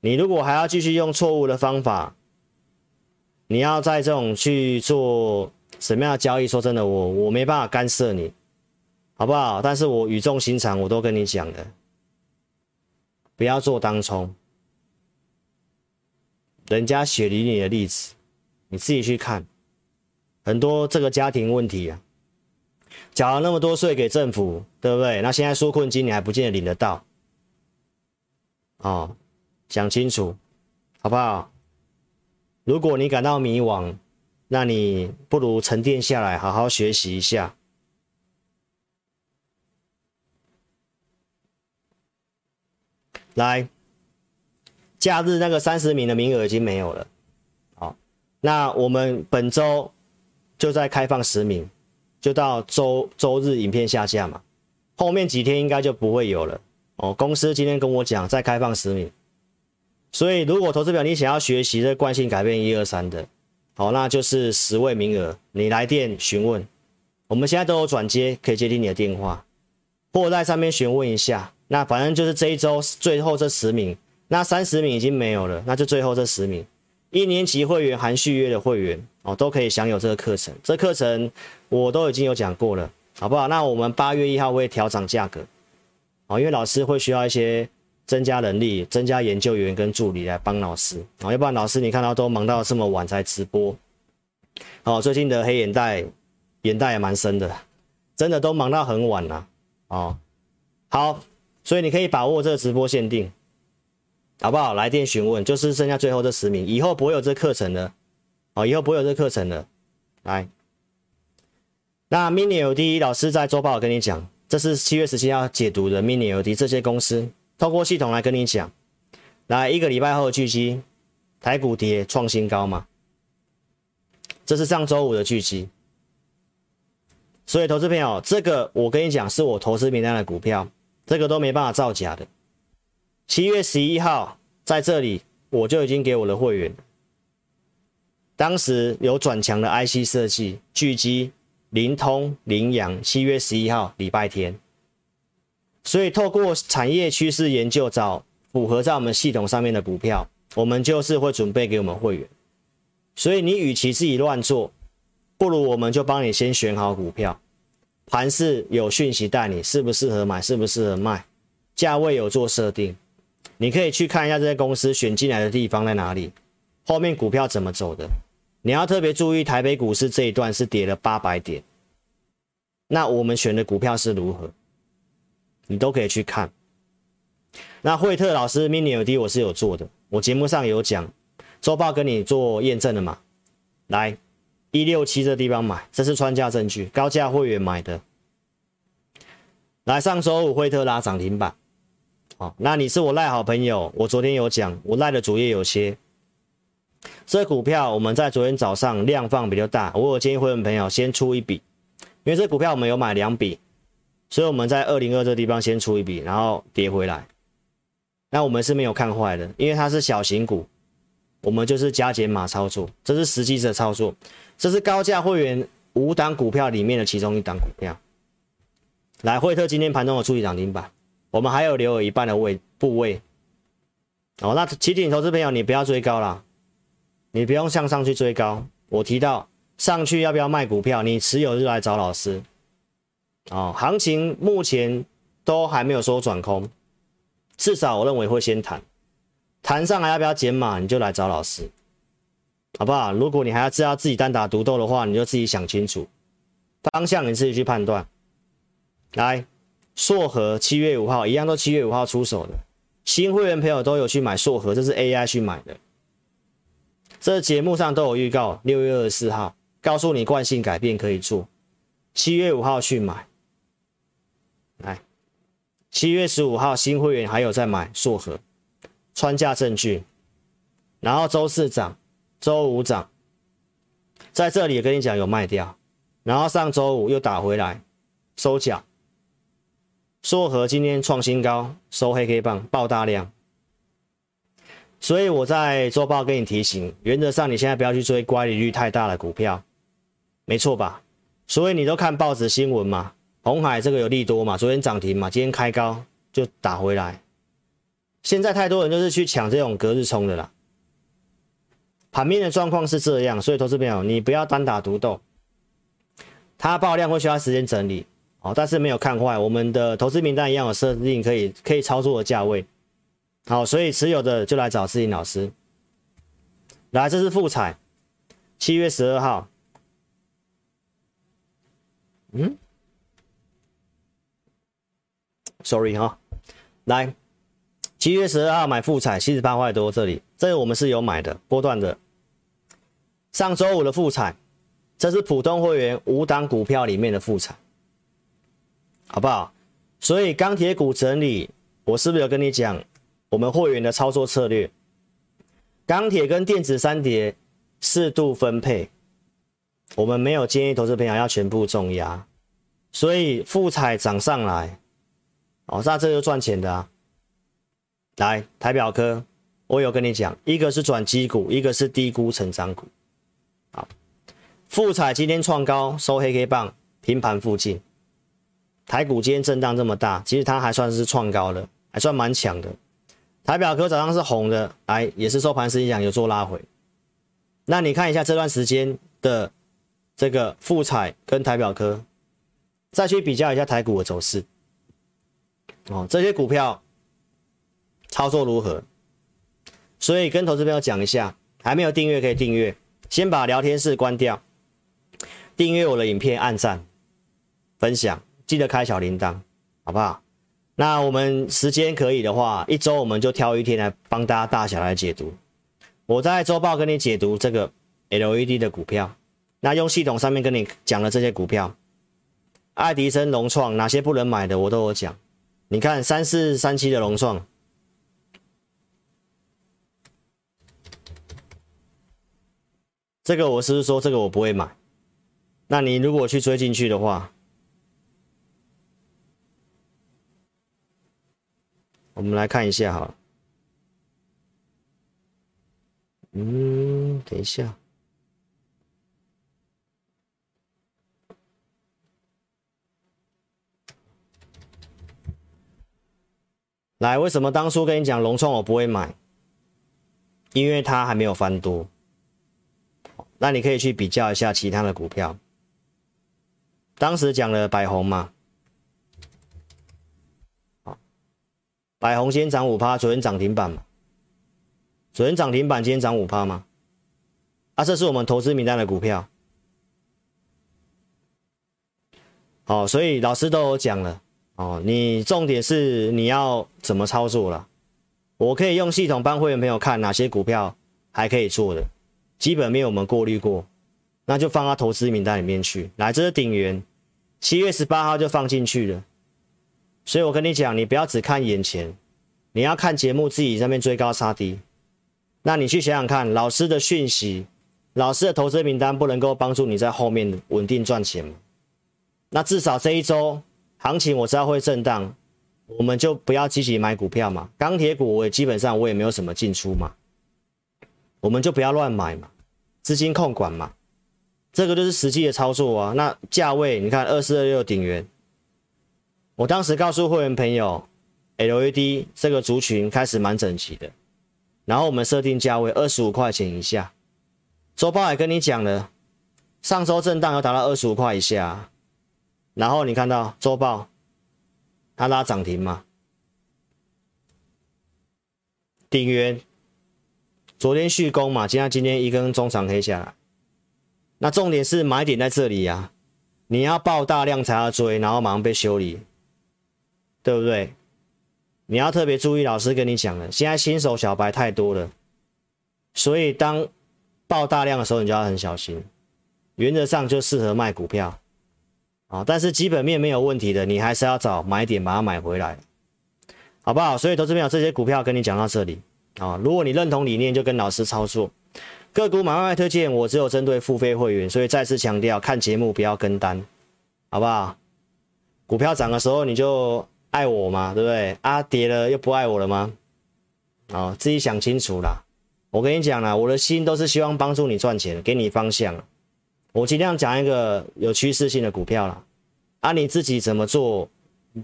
你如果还要继续用错误的方法，你要在这种去做什么样的交易？说真的，我我没办法干涉你，好不好？但是我语重心长，我都跟你讲的，不要做当冲。人家血淋淋的例子，你自己去看，很多这个家庭问题啊，缴了那么多税给政府，对不对？那现在纾困金你还不见得领得到，哦，想清楚，好不好？如果你感到迷惘，那你不如沉淀下来，好好学习一下。来，假日那个三十名的名额已经没有了。好，那我们本周就再开放十名，就到周周日影片下架嘛。后面几天应该就不会有了。哦，公司今天跟我讲，再开放十名。所以，如果投资表你想要学习这惯性改变一二三的，好，那就是十位名额，你来电询问，我们现在都有转接，可以接听你的电话，或在上面询问一下。那反正就是这一周最后这十名，那三十名已经没有了，那就最后这十名，一年级会员含续约的会员哦，都可以享有这个课程。这课程我都已经有讲过了，好不好？那我们八月一号会调整价格，哦，因为老师会需要一些。增加人力，增加研究员跟助理来帮老师哦，要不然老师你看到都忙到这么晚才直播。哦，最近的黑眼袋，眼袋也蛮深的，真的都忙到很晚了。哦，好，所以你可以把握这个直播限定，好不好？来电询问，就是剩下最后这十名，以后不会有这课程了。哦，以后不会有这课程了。来，那 Mini LED 老师在周报跟你讲，这是七月十七号解读的 Mini LED 这些公司。透过系统来跟你讲，来一个礼拜后的巨积，台股跌创新高嘛？这是上周五的巨积，所以投资朋友，这个我跟你讲是我投资名单的股票，这个都没办法造假的。七月十一号在这里我就已经给我的会员，当时有转强的 IC 设计，巨积、灵通、羚羊，七月十一号礼拜天。所以，透过产业趋势研究，找符合在我们系统上面的股票，我们就是会准备给我们会员。所以，你与其自己乱做，不如我们就帮你先选好股票，盘势有讯息带你适不适合买，适不适合卖，价位有做设定，你可以去看一下这些公司选进来的地方在哪里，后面股票怎么走的。你要特别注意台北股市这一段是跌了八百点，那我们选的股票是如何？你都可以去看。那惠特老师 Mini LED 我是有做的，我节目上有讲，周报跟你做验证的嘛。来，一六七这地方买，这是穿价证据，高价会员买的。来，上周五惠特拉涨停板，好，那你是我赖好朋友，我昨天有讲，我赖的主页有些。这股票我们在昨天早上量放比较大，我有建议会员朋友先出一笔，因为这股票我们有买两笔。所以我们在二零二这地方先出一笔，然后跌回来。那我们是没有看坏的，因为它是小型股，我们就是加减码操作，这是实际的操作。这是高价会员五档股票里面的其中一档股票。来，惠特今天盘中有出一涨停板，我们还有留有一半的位部位。哦，那提醒投资朋友，你不要追高啦，你不用向上去追高。我提到上去要不要卖股票，你持有就来找老师。哦，行情目前都还没有说转空，至少我认为会先弹，弹上来要不要减码，你就来找老师，好不好？如果你还要知道自己单打独斗的话，你就自己想清楚方向，你自己去判断。来，硕和七月五号一样，都七月五号出手的，新会员朋友都有去买硕和，这是 AI 去买的，这节目上都有预告，六月二十四号告诉你惯性改变可以做，七月五号去买。来，七月十五号新会员还有在买硕和，穿价证据，然后周四涨，周五涨，在这里也跟你讲有卖掉，然后上周五又打回来收脚，硕和今天创新高，收黑 K 棒爆大量，所以我在周报跟你提醒，原则上你现在不要去追乖离率太大的股票，没错吧？所以你都看报纸新闻嘛。红海这个有利多嘛？昨天涨停嘛？今天开高就打回来。现在太多人就是去抢这种隔日冲的啦。盘面的状况是这样，所以投资朋友你不要单打独斗。它爆量会需要时间整理哦，但是没有看坏。我们的投资名单一样有设定可以可以操作的价位。好，所以持有的就来找思颖老师。来，这是复彩，七月十二号。嗯？Sorry 哈，来，七月十二号买复彩七十八块多，这里，这个我们是有买的波段的。上周五的复彩，这是普通会员五档股票里面的复彩，好不好？所以钢铁股整理，我是不是有跟你讲我们会员的操作策略？钢铁跟电子三跌，适度分配，我们没有建议投资朋友要全部重压，所以富彩涨上来。哦，那这就赚钱的啊！来，台表科，我有跟你讲，一个是转机股，一个是低估成长股。好，富彩今天创高收黑黑棒，平盘附近。台股今天震荡这么大，其实它还算是创高的，还算蛮强的。台表科早上是红的，来也是收盘时影响有做拉回。那你看一下这段时间的这个富彩跟台表科，再去比较一下台股的走势。哦，这些股票操作如何？所以跟投资朋友讲一下，还没有订阅可以订阅，先把聊天室关掉，订阅我的影片，按赞、分享。记得开小铃铛，好不好？那我们时间可以的话，一周我们就挑一天来帮大家大小来解读。我在周报跟你解读这个 LED 的股票，那用系统上面跟你讲了这些股票，爱迪生、融创哪些不能买的，我都有讲。你看三四三七的融创，这个我是不是说这个我不会买？那你如果去追进去的话，我们来看一下哈，嗯，等一下，来，为什么当初跟你讲融创我不会买？因为它还没有翻多。那你可以去比较一下其他的股票，当时讲了百宏嘛。百宏今天涨五趴，昨天涨停板嘛？昨天涨停板，今天涨五趴吗？啊，这是我们投资名单的股票。哦，所以老师都有讲了哦，你重点是你要怎么操作了？我可以用系统帮会员朋友看哪些股票还可以做的，基本面我们过滤过，那就放到投资名单里面去。来，这是鼎元，七月十八号就放进去了。所以我跟你讲，你不要只看眼前，你要看节目，自己在那边追高杀低。那你去想想看，老师的讯息，老师的投资名单不能够帮助你在后面稳定赚钱吗？那至少这一周行情我知道会震荡，我们就不要积极买股票嘛。钢铁股我也基本上我也没有什么进出嘛，我们就不要乱买嘛，资金控管嘛，这个就是实际的操作啊。那价位你看二四二六鼎元。我当时告诉会员朋友，LED 这个族群开始蛮整齐的，然后我们设定价位二十五块钱以下。周报也跟你讲了，上周震荡要达到二十五块以下，然后你看到周报它拉涨停嘛？鼎元昨天续攻嘛，今天今天一根中长黑下来，那重点是买点在这里呀，你要爆大量才要追，然后马上被修理。对不对？你要特别注意，老师跟你讲了，现在新手小白太多了，所以当爆大量的时候，你就要很小心。原则上就适合卖股票啊，但是基本面没有问题的，你还是要找买点把它买回来，好不好？所以投资朋友这些股票跟你讲到这里啊，如果你认同理念，就跟老师操作。个股买卖卖推荐，我只有针对付费会员，所以再次强调，看节目不要跟单，好不好？股票涨的时候你就。爱我吗？对不对？啊，跌了又不爱我了吗？哦，自己想清楚啦。我跟你讲啦，我的心都是希望帮助你赚钱，给你方向。我尽量讲一个有趋势性的股票啦。啊，你自己怎么做，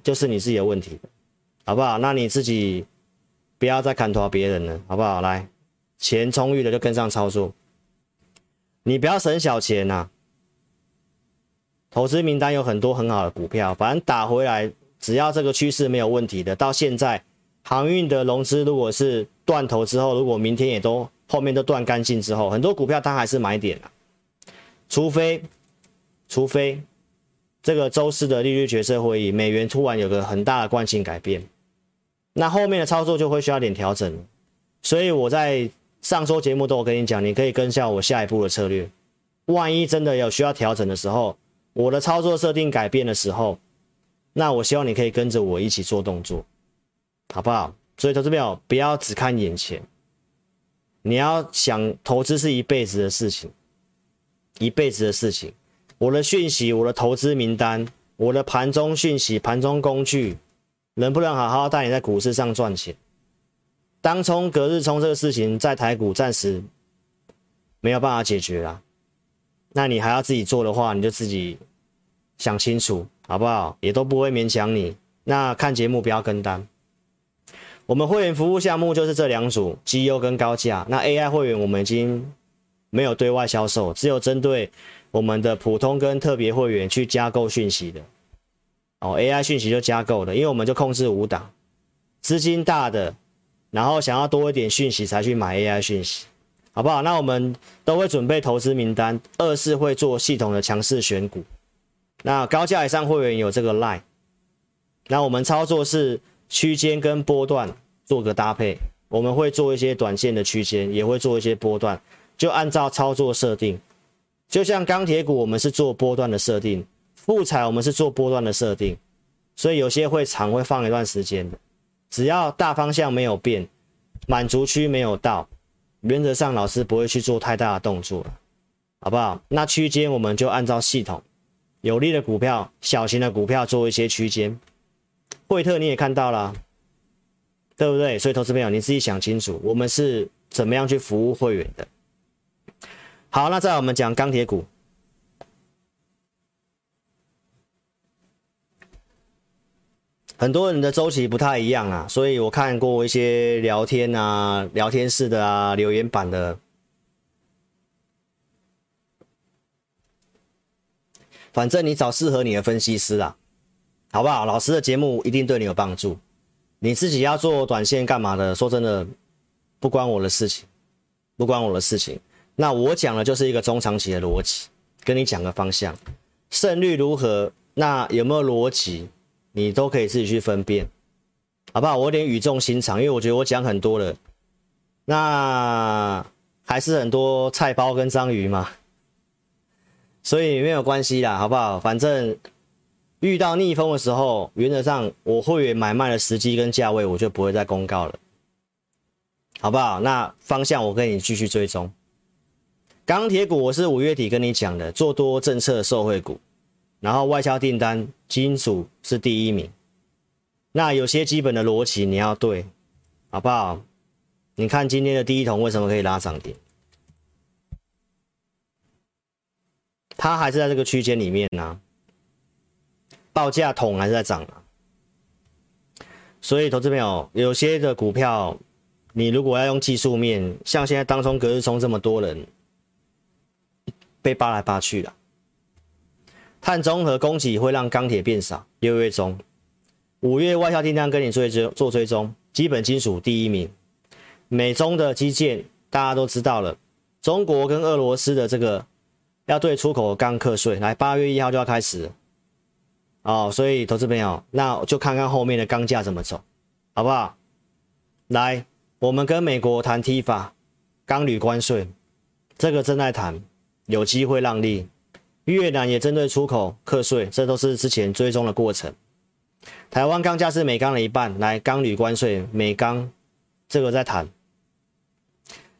就是你自己的问题，好不好？那你自己不要再砍头别人了，好不好？来，钱充裕的就跟上操作，你不要省小钱呐。投资名单有很多很好的股票，反正打回来。只要这个趋势没有问题的，到现在航运的融资如果是断头之后，如果明天也都后面都断干净之后，很多股票它还是买点。除非除非这个周四的利率决策会议，美元突然有个很大的惯性改变，那后面的操作就会需要点调整。所以我在上周节目都有跟你讲，你可以跟上我下一步的策略。万一真的有需要调整的时候，我的操作设定改变的时候。那我希望你可以跟着我一起做动作，好不好？所以投资朋友不要只看眼前，你要想投资是一辈子的事情，一辈子的事情。我的讯息，我的投资名单，我的盘中讯息、盘中工具，能不能好好带你在股市上赚钱？当冲、隔日冲这个事情在台股暂时没有办法解决啦。那你还要自己做的话，你就自己想清楚，好不好？也都不会勉强你。那看节目不要跟单。我们会员服务项目就是这两组，绩优跟高价。那 AI 会员我们已经没有对外销售，只有针对我们的普通跟特别会员去加购讯息的。哦，AI 讯息就加购的，因为我们就控制五档，资金大的，然后想要多一点讯息才去买 AI 讯息，好不好？那我们都会准备投资名单，二是会做系统的强势选股。那高价以上会员有这个 line，那我们操作是区间跟波段做个搭配，我们会做一些短线的区间，也会做一些波段，就按照操作设定，就像钢铁股，我们是做波段的设定。复材我们是做波段的设定，所以有些会长会放一段时间的，只要大方向没有变，满足区没有到，原则上老师不会去做太大的动作，好不好？那区间我们就按照系统有利的股票、小型的股票做一些区间。惠特你也看到了，对不对？所以投资朋友你自己想清楚，我们是怎么样去服务会员的。好，那再我们讲钢铁股。很多人的周期不太一样啊，所以我看过一些聊天啊、聊天室的啊、留言板的，反正你找适合你的分析师啊，好不好？老师的节目一定对你有帮助。你自己要做短线干嘛的？说真的，不关我的事情，不关我的事情。那我讲的就是一个中长期的逻辑，跟你讲个方向，胜率如何？那有没有逻辑？你都可以自己去分辨，好不好？我有点语重心长，因为我觉得我讲很多了，那还是很多菜包跟章鱼嘛，所以没有关系啦，好不好？反正遇到逆风的时候，原则上我会员买卖的时机跟价位，我就不会再公告了，好不好？那方向我跟你继续追踪。钢铁股我是五月底跟你讲的，做多政策受惠股。然后外销订单金属是第一名，那有些基本的逻辑你要对，好不好？你看今天的第一桶为什么可以拉涨停？它还是在这个区间里面呢、报价桶还是在涨啊。所以投资朋友，有些的股票，你如果要用技术面，像现在当中、隔日冲这么多人被扒来扒去了。碳中和供给会让钢铁变少。六月中，五月外销订单跟你做追做追踪，基本金属第一名。美中的基建大家都知道了，中国跟俄罗斯的这个要对出口钢课税，来八月一号就要开始哦。所以投资朋友，那就看看后面的钢价怎么走，好不好？来，我们跟美国谈 TIFA 钢铝关税，这个正在谈，有机会让利。越南也针对出口课税，这都是之前追踪的过程。台湾钢价是美钢的一半，来钢铝关税，美钢这个在谈。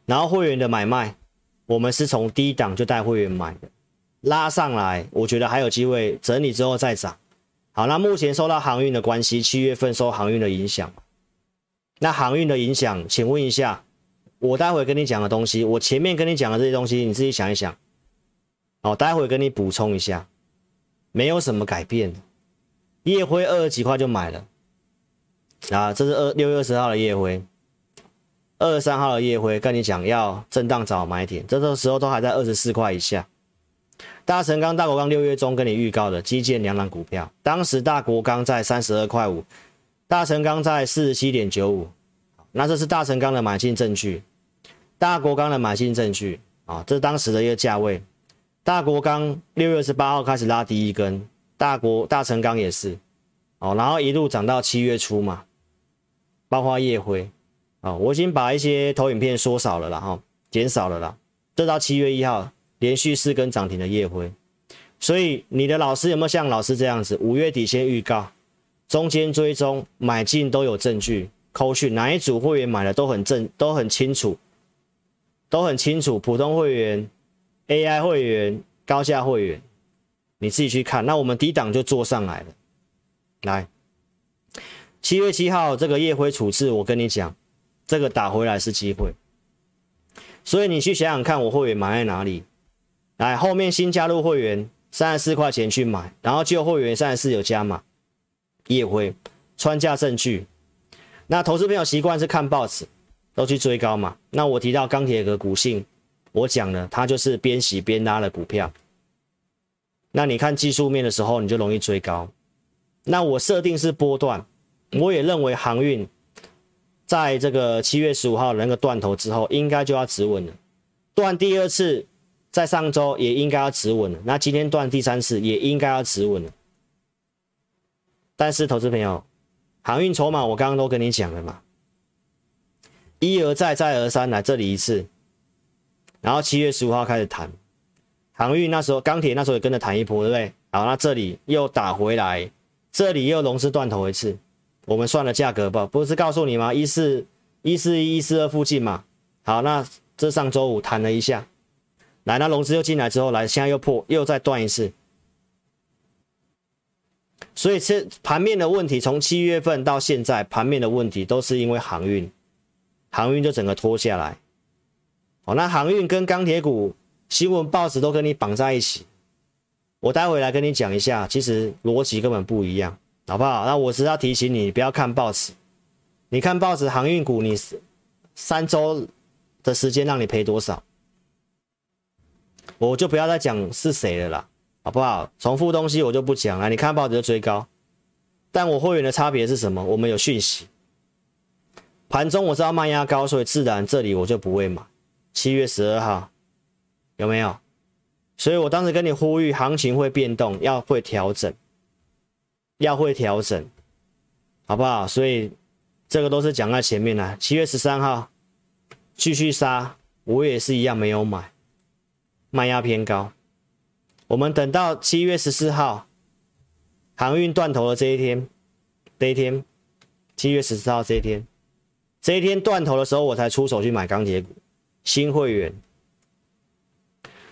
然后会员的买卖，我们是从低档就带会员买的，拉上来，我觉得还有机会整理之后再涨。好，那目前受到航运的关系，七月份受航运的影响。那航运的影响，请问一下，我待会跟你讲的东西，我前面跟你讲的这些东西，你自己想一想。好，待会跟你补充一下，没有什么改变。夜辉二十几块就买了，啊，这是二六月二十号的夜辉，二十三号的夜辉，跟你讲要震荡找买点，这个时候都还在二十四块以下。大成钢、大国钢六月中跟你预告的基建两档股票，当时大国钢在三十二块五，大成钢在四十七点九五，那这是大成钢的买进证据，大国钢的买进证据啊，这是当时的一个价位。大国钢六月二十八号开始拉第一根，大国大成钢也是，哦，然后一路涨到七月初嘛，包括夜辉，啊，我已经把一些投影片缩少了啦，哈，减少了啦，这到七月一号连续四根涨停的夜辉，所以你的老师有没有像老师这样子，五月底先预告，中间追踪买进都有证据，扣讯哪一组会员买的都很正，都很清楚，都很清楚，普通会员。AI 会员、高价会员，你自己去看。那我们低档就做上来了。来，七月七号这个夜辉处置，我跟你讲，这个打回来是机会。所以你去想想看，我会员买在哪里？来，后面新加入会员三十四块钱去买，然后旧会员三十四有加码，也会穿价证据。那投资朋友习惯是看报纸，都去追高嘛。那我提到钢铁和股性，我讲了，它就是边洗边拉的股票。那你看技术面的时候，你就容易追高。那我设定是波段，我也认为航运在这个七月十五号那个断头之后，应该就要止稳了。断第二次。在上周也应该要止稳了，那今天断第三次也应该要止稳了。但是，投资朋友，航运筹码我刚刚都跟你讲了嘛，一而再，再而三来这里一次，然后七月十五号开始谈航运，那时候钢铁那时候也跟着谈一波，对不对？好，那这里又打回来，这里又融资断头一次，我们算了价格吧，不是告诉你吗？一四一四一一四二附近嘛。好，那这上周五谈了一下。来，那融资又进来之后，来，现在又破，又再断一次。所以，这盘面的问题，从七月份到现在，盘面的问题都是因为航运，航运就整个拖下来。哦，那航运跟钢铁股新闻报纸都跟你绑在一起。我待会来跟你讲一下，其实逻辑根本不一样，好不好？那我只要提醒你，不要看报纸。你看报纸，航运股，你三周的时间让你赔多少？我就不要再讲是谁了啦，好不好？重复东西我就不讲了。你看报纸就追高，但我会员的差别是什么？我们有讯息，盘中我知道卖压高，所以自然这里我就不会买。七月十二号有没有？所以我当时跟你呼吁，行情会变动，要会调整，要会调整，好不好？所以这个都是讲在前面的。七月十三号继续杀，我也是一样没有买。卖压偏高，我们等到七月十四号航运断头的这一天，这一天，七月十四号这一天，这一天断头的时候，我才出手去买钢铁股，新会员，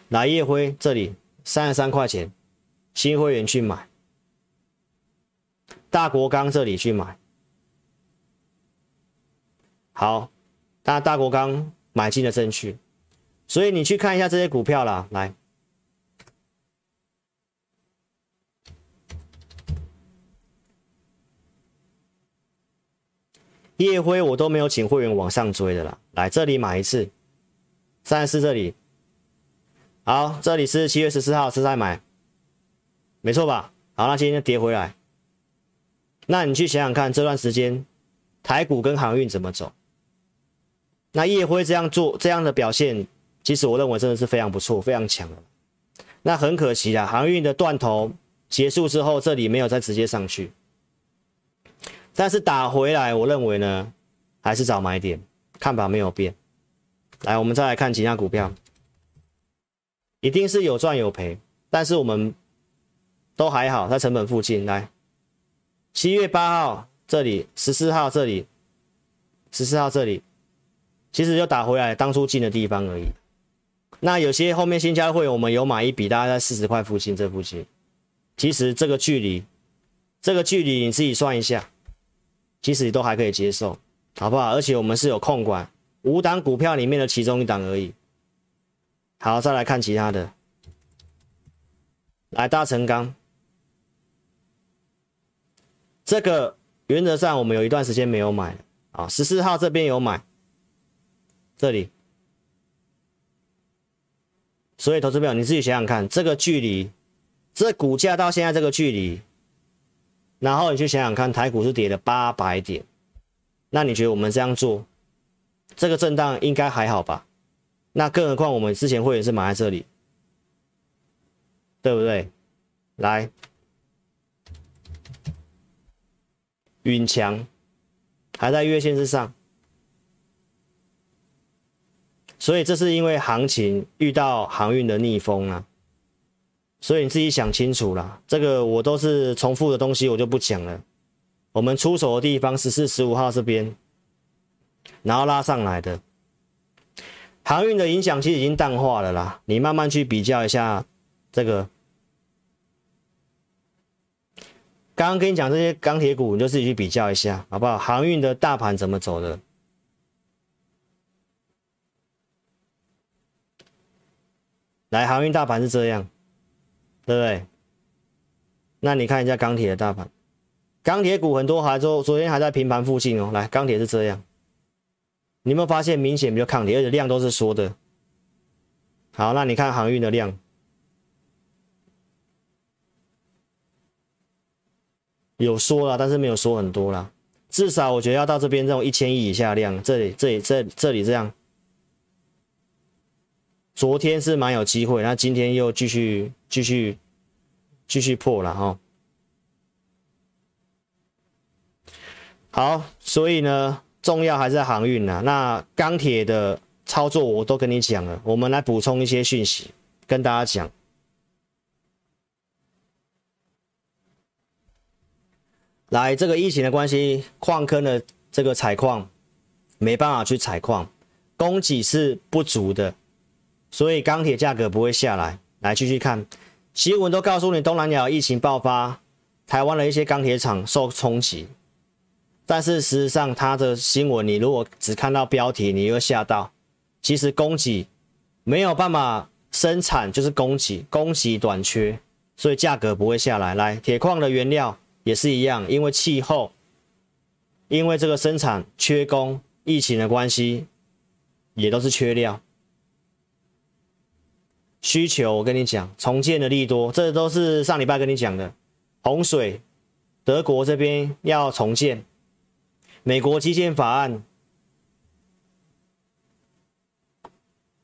来叶辉这里三十三块钱，新会员去买，大国钢这里去买，好，大大国钢买进了证券。所以你去看一下这些股票啦，来，夜辉我都没有请会员往上追的啦，来这里买一次，三十四这里，好，这里是七月十四号是在买，没错吧？好，那今天就跌回来，那你去想想看这段时间台股跟航运怎么走？那夜辉这样做这样的表现。其实我认为真的是非常不错，非常强的。那很可惜啊，航运的断头结束之后，这里没有再直接上去。但是打回来，我认为呢，还是找买点，看法没有变。来，我们再来看其他股票，一定是有赚有赔，但是我们都还好，在成本附近。来，七月八号这里，十四号这里，十四号这里，其实就打回来当初进的地方而已。那有些后面新加会，我们有买一笔，大概在四十块附近，这附近，其实这个距离，这个距离你自己算一下，其实都还可以接受，好不好？而且我们是有控管五档股票里面的其中一档而已。好，再来看其他的，来大成钢，这个原则上我们有一段时间没有买啊，十四号这边有买，这里。所以，投资朋友，你自己想想看，这个距离，这股价到现在这个距离，然后你去想想看，台股是跌了八百点，那你觉得我们这样做，这个震荡应该还好吧？那更何况我们之前会员是买在这里，对不对？来，允强还在月线之上。所以这是因为行情遇到航运的逆风啊，所以你自己想清楚啦。这个我都是重复的东西，我就不讲了。我们出手的地方十四、十五号这边，然后拉上来的航运的影响其实已经淡化了啦。你慢慢去比较一下这个。刚刚跟你讲这些钢铁股，你就自己去比较一下，好不好？航运的大盘怎么走的？来，航运大盘是这样，对不对？那你看一下钢铁的大盘，钢铁股很多还昨昨天还在平盘附近哦。来，钢铁是这样，你有没有发现明显比较抗跌，而且量都是缩的。好，那你看航运的量，有缩了，但是没有缩很多啦。至少我觉得要到这边这种一千亿以下量，这里这里这这里这样。昨天是蛮有机会，那今天又继续继续继续破了哈。好，所以呢，重要还是航运呐。那钢铁的操作我都跟你讲了，我们来补充一些讯息跟大家讲。来，这个疫情的关系，矿坑的这个采矿没办法去采矿，供给是不足的。所以钢铁价格不会下来。来继续看新闻，都告诉你东南亚疫情爆发，台湾的一些钢铁厂受冲击。但是事实上，它的新闻你如果只看到标题，你会吓到。其实供给没有办法生产，就是供给供给短缺，所以价格不会下来。来，铁矿的原料也是一样，因为气候，因为这个生产缺工，疫情的关系，也都是缺料。需求，我跟你讲，重建的利多，这都是上礼拜跟你讲的。洪水，德国这边要重建，美国基建法案，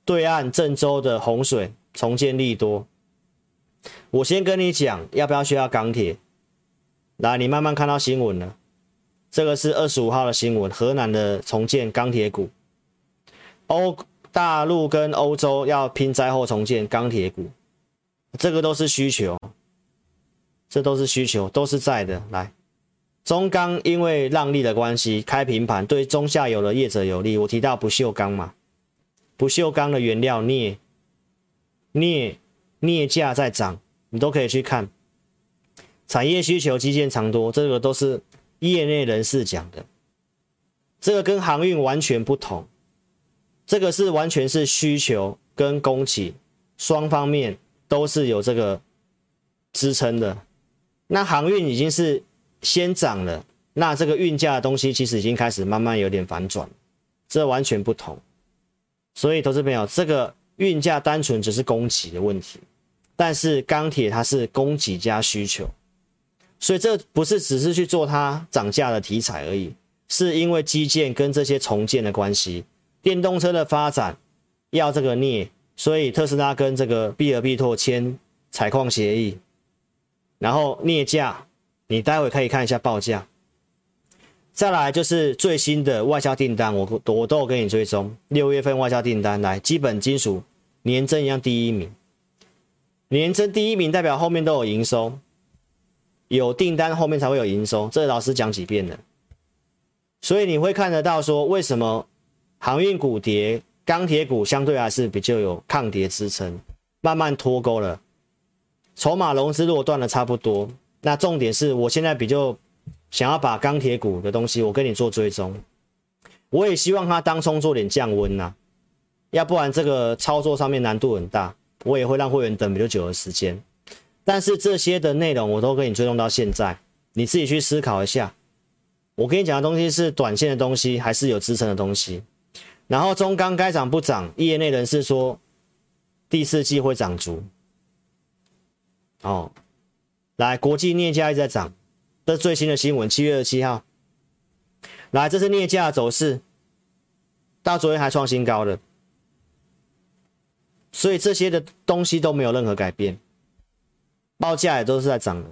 对岸郑州的洪水重建利多。我先跟你讲，要不要需要钢铁？来，你慢慢看到新闻了。这个是二十五号的新闻，河南的重建钢铁股，欧。大陆跟欧洲要拼灾后重建钢铁股，这个都是需求，这都是需求，都是在的。来，中钢因为让利的关系开平盘，对中下游的业者有利。我提到不锈钢嘛，不锈钢的原料镍，镍镍价在涨，你都可以去看。产业需求基建长多，这个都是业内人士讲的，这个跟航运完全不同。这个是完全是需求跟供给双方面都是有这个支撑的。那航运已经是先涨了，那这个运价的东西其实已经开始慢慢有点反转，这完全不同。所以投资朋友，这个运价单纯只是供给的问题，但是钢铁它是供给加需求，所以这不是只是去做它涨价的题材而已，是因为基建跟这些重建的关系。电动车的发展要这个镍，所以特斯拉跟这个比尔必拓签采矿协议，然后镍价你待会可以看一下报价。再来就是最新的外销订单，我我都有给你追踪。六月份外销订单来，基本金属年增一样第一名，年增第一名代表后面都有营收，有订单后面才会有营收，这老师讲几遍了。所以你会看得到说为什么。航运股跌，钢铁股相对还是比较有抗跌支撑，慢慢脱钩了。筹码融资如果断的差不多，那重点是我现在比较想要把钢铁股的东西，我跟你做追踪。我也希望它当冲做点降温呐、要不然这个操作上面难度很大，我也会让会员等比较久的时间。但是这些的内容我都跟你追踪到现在，你自己去思考一下。我跟你讲的东西是短线的东西，还是有支撑的东西？然后中钢该涨不涨，业内人士说第四季会涨足。哦，来，国际镍价一直在涨，这是最新的新闻，七月二十七号。来，这是镍价走势，到昨天还创新高的，所以这些的东西都没有任何改变，报价也都是在涨的。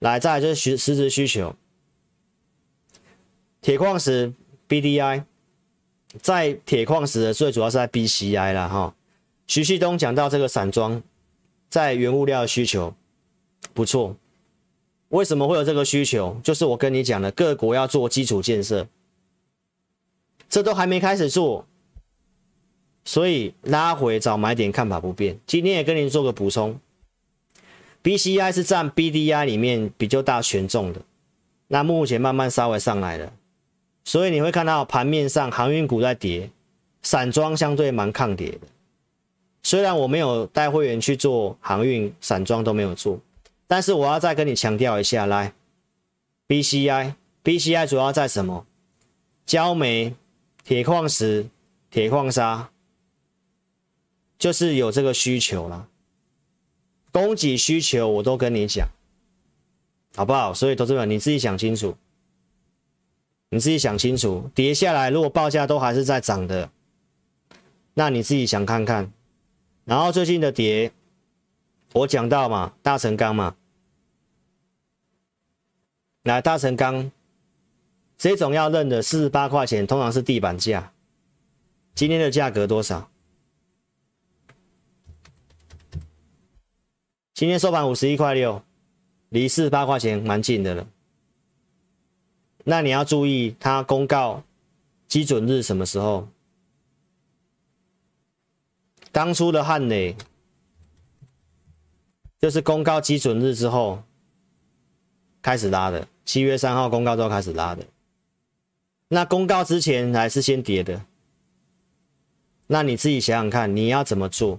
来，再来就是实实质需求，铁矿石 BDI。在铁矿石的最主要是在 BCI 啦哈。徐旭东讲到这个散装，在原物料的需求不错。为什么会有这个需求？就是我跟你讲的，各国要做基础建设，这都还没开始做，所以拉回找买点看法不变。今天也跟您做个补充，BCI 是占 BDI 里面比较大权重的，那目前慢慢稍微上来了。所以你会看到盘面上航运股在跌，散装相对蛮抗跌的。虽然我没有带会员去做航运散装都没有做，但是我要再跟你强调一下，来，BCI，BCI 主要在什么？焦煤、铁矿石、铁矿砂，就是有这个需求了。供给需求我都跟你讲，好不好？所以投资者你自己想清楚，你自己想清楚，跌下来如果报价都还是在涨的，那你自己想看看。然后最近的跌，我讲到嘛，大成钢嘛，来大成钢，这种要认的四十八块钱，通常是地板价。今天的价格多少？今天收盘五十一块六，离四十八块钱蛮近的了。那你要注意，它公告基准日什么时候？当初的汉磊就是公告基准日之后开始拉的，七月三号公告之后开始拉的。那公告之前还是先跌的，那你自己想想看，你要怎么做？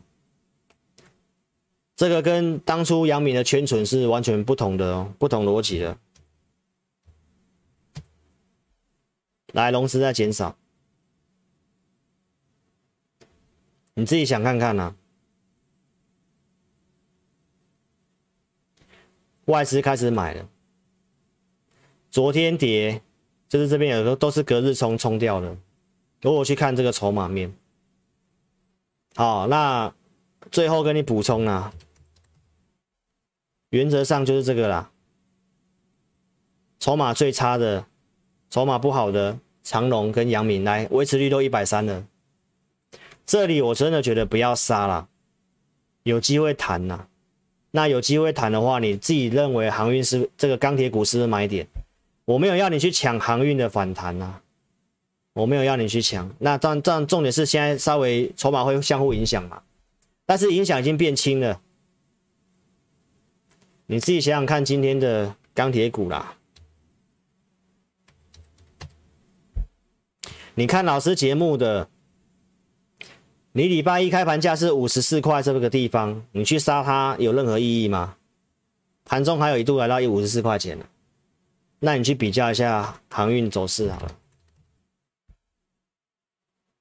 这个跟当初阳明的圈存是完全不同的哦，不同逻辑的。来，融资在减少，你自己想看看呐、外资开始买了，昨天跌，就是这边有时候都是隔日冲冲掉的。如果去看这个筹码面，好，那最后跟你补充啊。原则上就是这个啦，筹码最差的，筹码不好的长荣跟杨明来维持率都一百三了，这里我真的觉得不要杀了，有机会谈呐，那有机会谈的话，你自己认为航运是这个钢铁股是买点？我没有要你去抢航运的反弹呐，我没有要你去抢，那这样这样重点是现在稍微筹码会相互影响嘛，但是影响已经变轻了。你自己想想看，今天的钢铁股啦，你看老师节目的，你礼拜一开盘价是五十四块这个地方，你去杀它有任何意义吗？盘中还有一度来到一五十四块钱，那你去比较一下航运走势好了，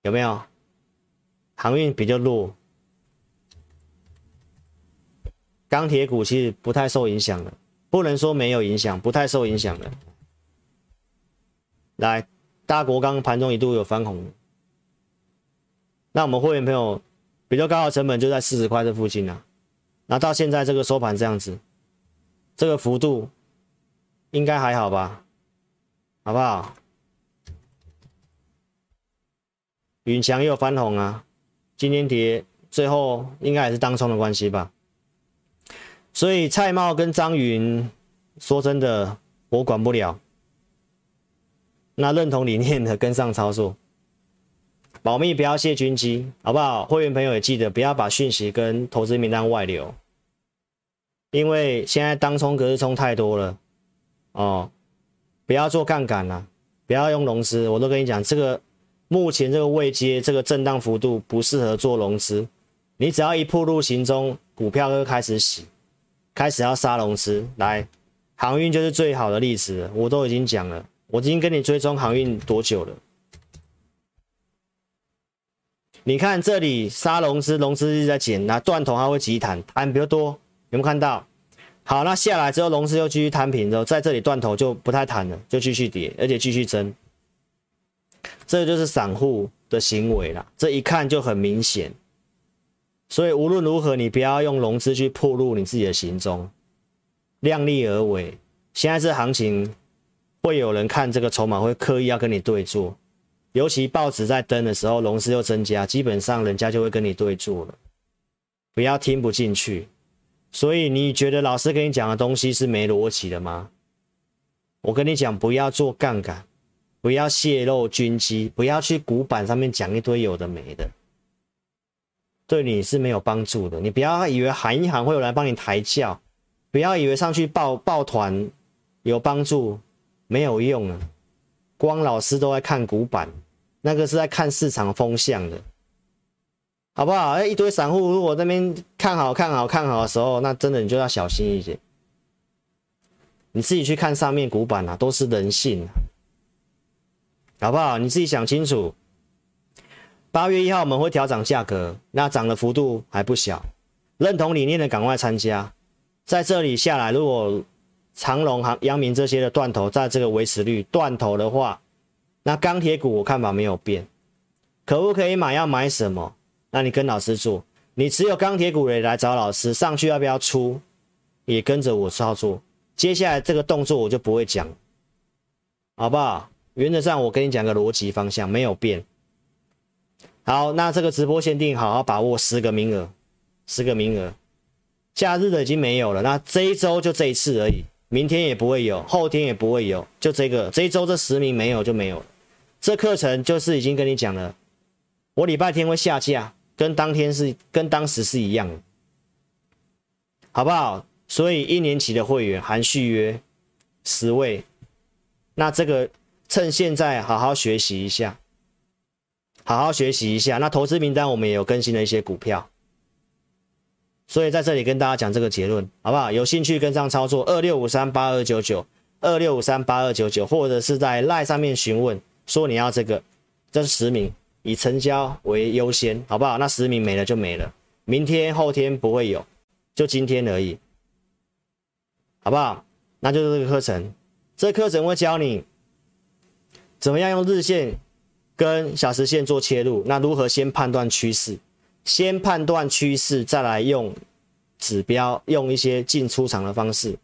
有没有？航运比较弱。钢铁股其实不太受影响的，不能说没有影响，不太受影响的。来，大国钢盘中一度有翻红，那我们会员朋友比较高的成本就在四十块这附近啊，那到现在这个收盘这样子，这个幅度应该还好吧？好不好？允强又翻红啊，今天跌，最后应该还是当冲的关系吧？所以蔡瑁跟张云，说真的，我管不了。那认同理念的跟上操作，保密不要泄军机，好不好？会员朋友也记得不要把讯息跟投资名单外流，因为现在当冲隔日冲太多了哦，不要做杠杆了，不要用融资，我都跟你讲，这个目前这个位阶，这个震荡幅度不适合做融资，你只要一步入行踪，股票就开始洗。开始要杀融资，来，航运就是最好的例子，我都已经讲了，我已经跟你追踪航运多久了？你看这里杀融资，融资一直在减，那断头还会急弹，弹比较多，有没有看到？好，那下来之后融资又继续摊平之后，在这里断头就不太弹了，就继续跌，而且继续增，这就是散户的行为了，这一看就很明显。所以无论如何，你不要用融资去暴露你自己的行踪，量力而为。现在这行情会有人看这个筹码，会刻意要跟你对做，尤其报纸在登的时候，融资又增加，基本上人家就会跟你对做了。不要听不进去。所以你觉得老师跟你讲的东西是没逻辑的吗？我跟你讲，不要做杠杆，不要泄露军机，不要去股板上面讲一堆有的没的。对你是没有帮助的，你不要以为喊一喊会有人帮你抬轿，不要以为上去抱抱团有帮助，没有用啊！光老师都在看股板，那个是在看市场风向的。好不好？哎，一堆散户如果那边看好看好看好的时候，那真的你就要小心一点。你自己去看上面股板啊，都是人性，好不好？你自己想清楚。八月一号我们会调涨价格，那涨的幅度还不小。认同理念的赶快参加。在这里下来，如果长隆、航、阳明这些的断头，在这个维持率断头的话，那钢铁股我看法没有变。可不可以买？要买什么？那你跟老师做。你持有钢铁股的来找老师，上去要不要出？也跟着我操作。接下来这个动作我就不会讲，好不好？原则上我跟你讲个逻辑方向没有变。好，那这个直播限定，好好把握十个名额，十个名额。假日的已经没有了，那这一周就这一次而已，明天也不会有，后天也不会有，就这个这一周这十名没有就没有了。这课程就是已经跟你讲了，我礼拜天会下架，跟当天是跟当时是一样的，好不好？所以一年期的会员含续约十位，那这个趁现在好好学习一下。好好学习一下，那投资名单我们也有更新了一些股票，所以在这里跟大家讲这个结论，好不好？有兴趣跟上操作，二六五三八二九九，二六五三八二九九，或者是在赖上面询问，说你要这个，这是实名，以成交为优先，好不好？那实名没了就没了，明天后天不会有，就今天而已，好不好？那就是这个课程，这课程会教你怎么样用日线。跟小时线做切入，那如何先判断趋势？先判断趋势，再来用指标，用一些进出场的方式。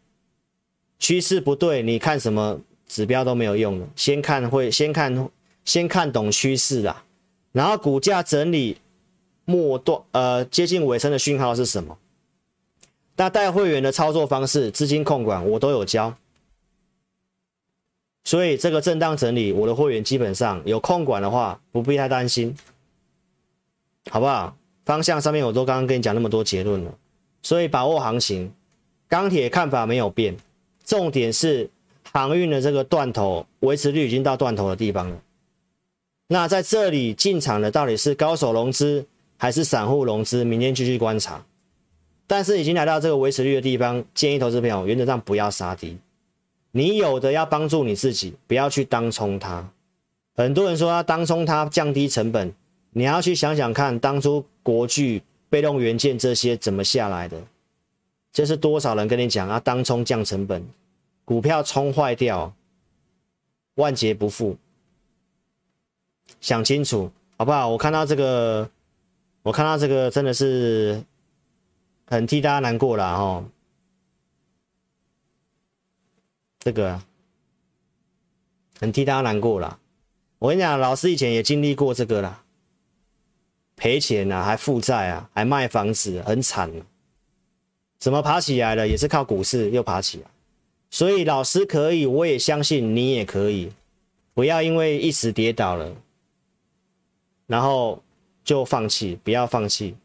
趋势不对，你看什么指标都没有用了。先看会，先看，先看懂趋势啦。然后股价整理末段，呃，接近尾声的讯号是什么？那带会员的操作方式、资金控管，我都有教。所以这个震荡整理，我的会员基本上有控管的话，不必太担心，好不好？方向上面我都刚刚跟你讲那么多结论了，所以把握行情，钢铁看法没有变，重点是航运的这个断头维持率已经到断头的地方了。那在这里进场的到底是高手融资还是散户融资？明天继续观察。但是已经来到这个维持率的地方，建议投资朋友原则上不要杀低。你有的要帮助你自己，不要去当冲它。很多人说要当冲它降低成本，你要去想想看，当初国巨、被动元件这些怎么下来的？这是多少人跟你讲啊？当冲降成本，股票冲坏掉，万劫不复。想清楚好不好？我看到这个，我看到这个真的是很替大家难过了哦。这个很替大家难过了。我跟你讲，老师以前也经历过这个啦，赔钱啊，还负债啊，还卖房子，很惨。怎么爬起来了？也是靠股市又爬起来。所以老师可以，我也相信你也可以。不要因为一时跌倒了，然后就放弃。不要放弃，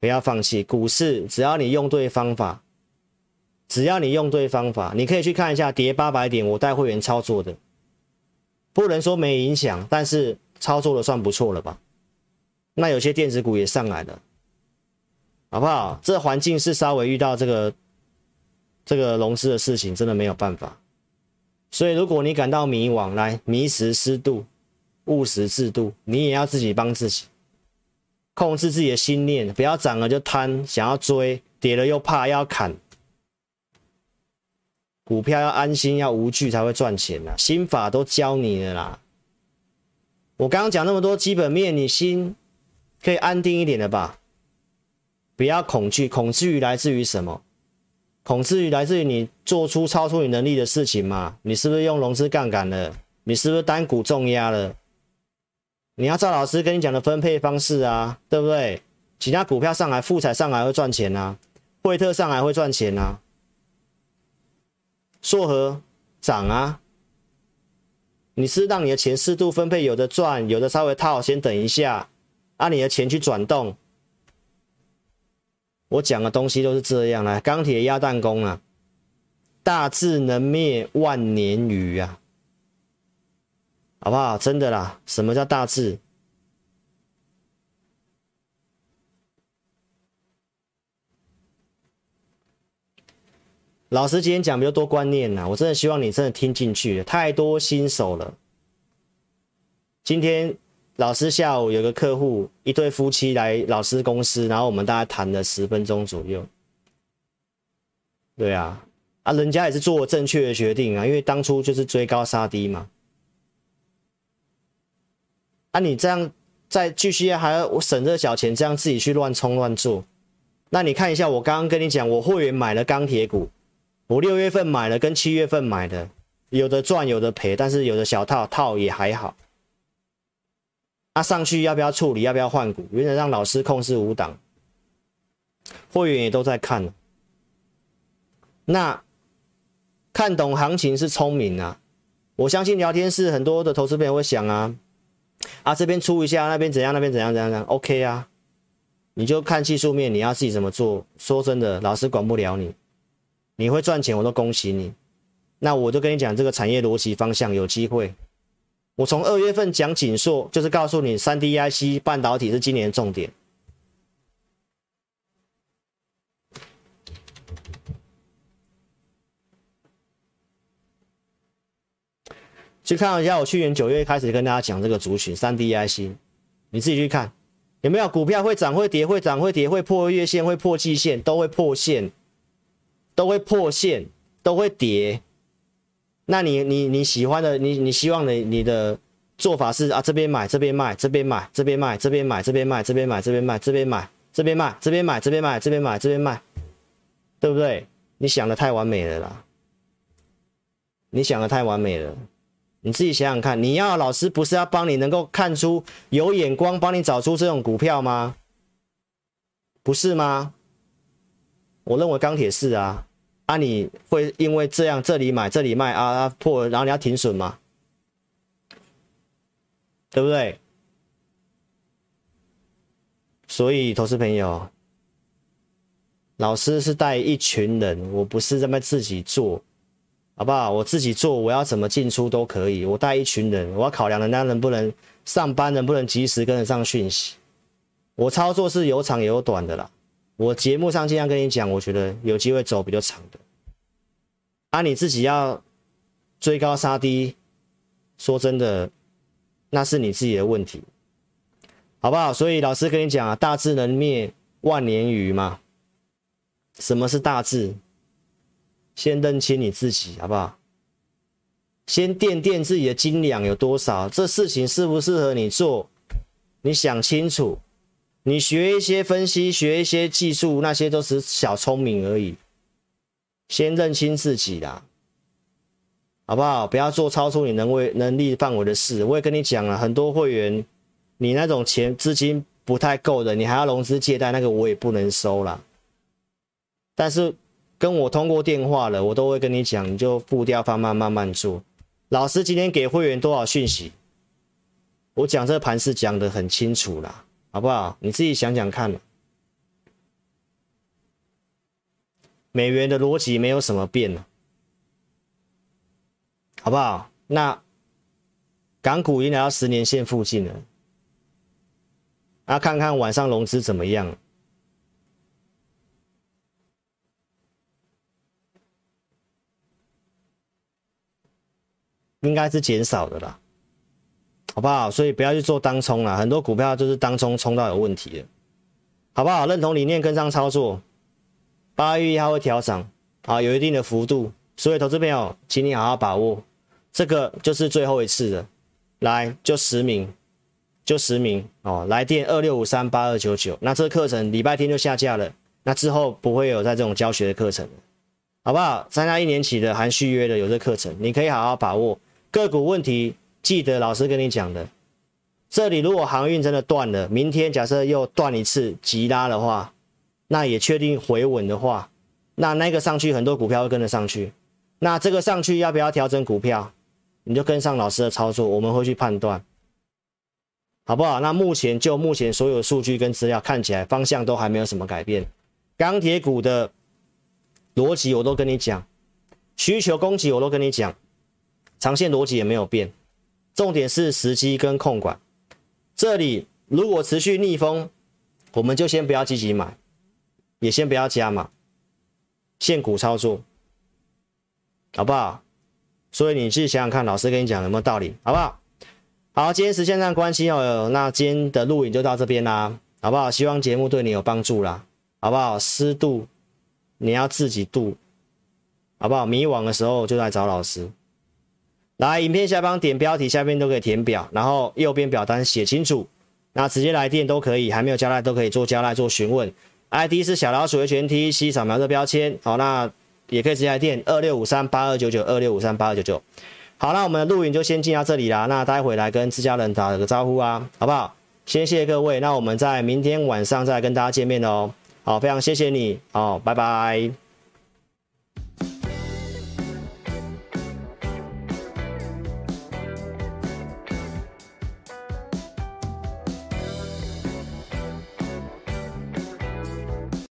不要放弃。股市只要你用对方法。只要你用对方法，你可以去看一下跌八百点，我带会员操作的，不能说没影响，但是操作的算不错了吧？那有些电子股也上来了，好不好？这环境是稍微遇到这个这个融资的事情，真的没有办法。所以如果你感到迷惘，来迷时适度，务实制度，你也要自己帮自己，控制自己的心念，不要涨了就贪，想要追，跌了又怕要砍。股票要安心，要无惧才会赚钱呐。心法都教你了啦。我刚刚讲那么多基本面，你心可以安定一点的吧？不要恐惧，恐惧来自于什么？恐惧来自于你做出超出你能力的事情嘛？你是不是用融资杠杆了？你是不是单股重压了？你要照老师跟你讲的分配方式啊，对不对？其他股票上来，富彩上来会赚钱啊，惠特上来会赚钱啊。硕和涨啊！你是让你的钱适度分配，有的赚，有的稍微套，先等一下，按、你的钱去转动。我讲的东西都是这样来，钢铁鸭蛋功啊，大智能灭万年鱼啊，好不好？真的啦，什么叫大智？老师今天讲比较多观念呐，我真的希望你真的听进去，太多新手了。今天老师下午有个客户，一对夫妻来老师公司，然后我们大概谈了十分钟左右。对啊，啊，人家也是做正确的决定啊，因为当初就是追高杀低嘛。啊，你这样再继续还要省这小钱，这样自己去乱冲乱做，那你看一下，我刚刚跟你讲，我会员买了钢铁股。我六月份买了，跟七月份买的，有的赚，有的赔，但是有的小套套也还好。那、啊、上去要不要处理？要不要换股？原来让老师控制五档，会员也都在看。那看懂行情是聪明啊！我相信聊天室很多的投资朋友会想啊，啊这边出一下，那边怎样，那边怎样怎样怎样，OK 啊？你就看技术面，你要自己怎么做？说真的，老师管不了你。你会赚钱，我都恭喜你。那我就跟你讲，这个产业逻辑方向有机会。我从二月份讲景硕，就是告诉你，三 D IC 半导体是今年重点。去看一下，我去年九月开始跟大家讲这个族群，三 D IC，你自己去看有没有股票会涨会跌，会涨会跌，会破月线，会破季线，都会破线。都会破线，都会跌。那你你你喜欢的，你你希望的，你的做法是啊，这边买，这边卖，这边买，这边卖，这边买，这边卖，这边买，这边卖，这边买，这边卖，这边买，这边买，这边买，这边卖，对不对？你想的太完美了啦！你想的太完美了，你自己想想看，你要老师不是要帮你能够看出有眼光，帮你找出这种股票吗？不是吗？我认为钢铁是啊，啊，你会因为这样这里买这里卖啊，破，然后你要停损吗？对不对？所以，投资朋友，老师是带一群人，我不是这么自己做，好不好？我自己做，我要怎么进出都可以。我带一群人，我要考量人家能不能上班，能不能及时跟得上讯息。我操作是有长也有短的啦。我节目上经常跟你讲，我觉得有机会走比较长的，啊，你自己要追高杀低，说真的，那是你自己的问题，好不好？所以老师跟你讲啊，大智能灭万年鱼嘛。什么是大智？先认清你自己，好不好？先掂掂自己的斤两有多少，这事情适不适合你做，你想清楚。你学一些分析，学一些技术，那些都是小聪明而已。先认清自己啦，好不好？不要做超出你能为能力范围的事。我也跟你讲了，很多会员，你那种钱资金不太够的，你还要融资借贷，那个我也不能收啦。但是跟我通过电话了，我都会跟你讲，你就步调放慢，慢慢做。老师今天给会员多少讯息？我讲这盘是讲得很清楚啦。好不好？你自己想想看。美元的逻辑没有什么变了，好不好？那港股已经来到十年线附近了，那看看晚上融资怎么样？应该是减少的啦。好不好？所以不要去做当冲了，很多股票就是当冲冲到有问题了，好不好？认同理念跟上操作，八月一号会调涨，啊，有一定的幅度，所以投资朋友，请你好好把握，这个就是最后一次的，来就十名，就十名哦，来电二六五三八二九九，那这个课程礼拜天就下架了，那之后不会有在这种教学的课程，好不好？参加一年期的含续约的有这课程，你可以好好把握个股问题。记得老师跟你讲的，这里如果航运真的断了，明天假设又断一次急拉的话，那也确定回稳的话，那那个上去很多股票会跟着上去，那这个上去要不要调整股票，你就跟上老师的操作，我们会去判断，好不好？那目前就目前所有数据跟资料看起来方向都还没有什么改变，钢铁股的逻辑我都跟你讲，需求供给我都跟你讲，长线逻辑也没有变。重点是时机跟控管，这里如果持续逆风，我们就先不要积极买，也先不要加码，现股操作，好不好？所以你去想想看，老师跟你讲有没有道理，好不好？好，今天时间上关系哦，那今天的录影就到这边啦，好不好？希望节目对你有帮助啦，好不好？湿度你要自己度，好不好？迷惘的时候就来找老师。来，影片下方点标题，下面都可以填表，然后右边表单写清楚，那直接来电都可以，还没有加赖都可以做加赖做询问，ID 是小老鼠的全 T C 扫描这标签，好，那也可以直接来电二六五三八二九九二六五三八二九九。好，那我们的录影就先进到这里啦。那待会来跟自家人打个招呼啊，好不好？先谢谢各位，那我们在明天晚上再跟大家见面哦。好，非常谢谢你，好，拜拜。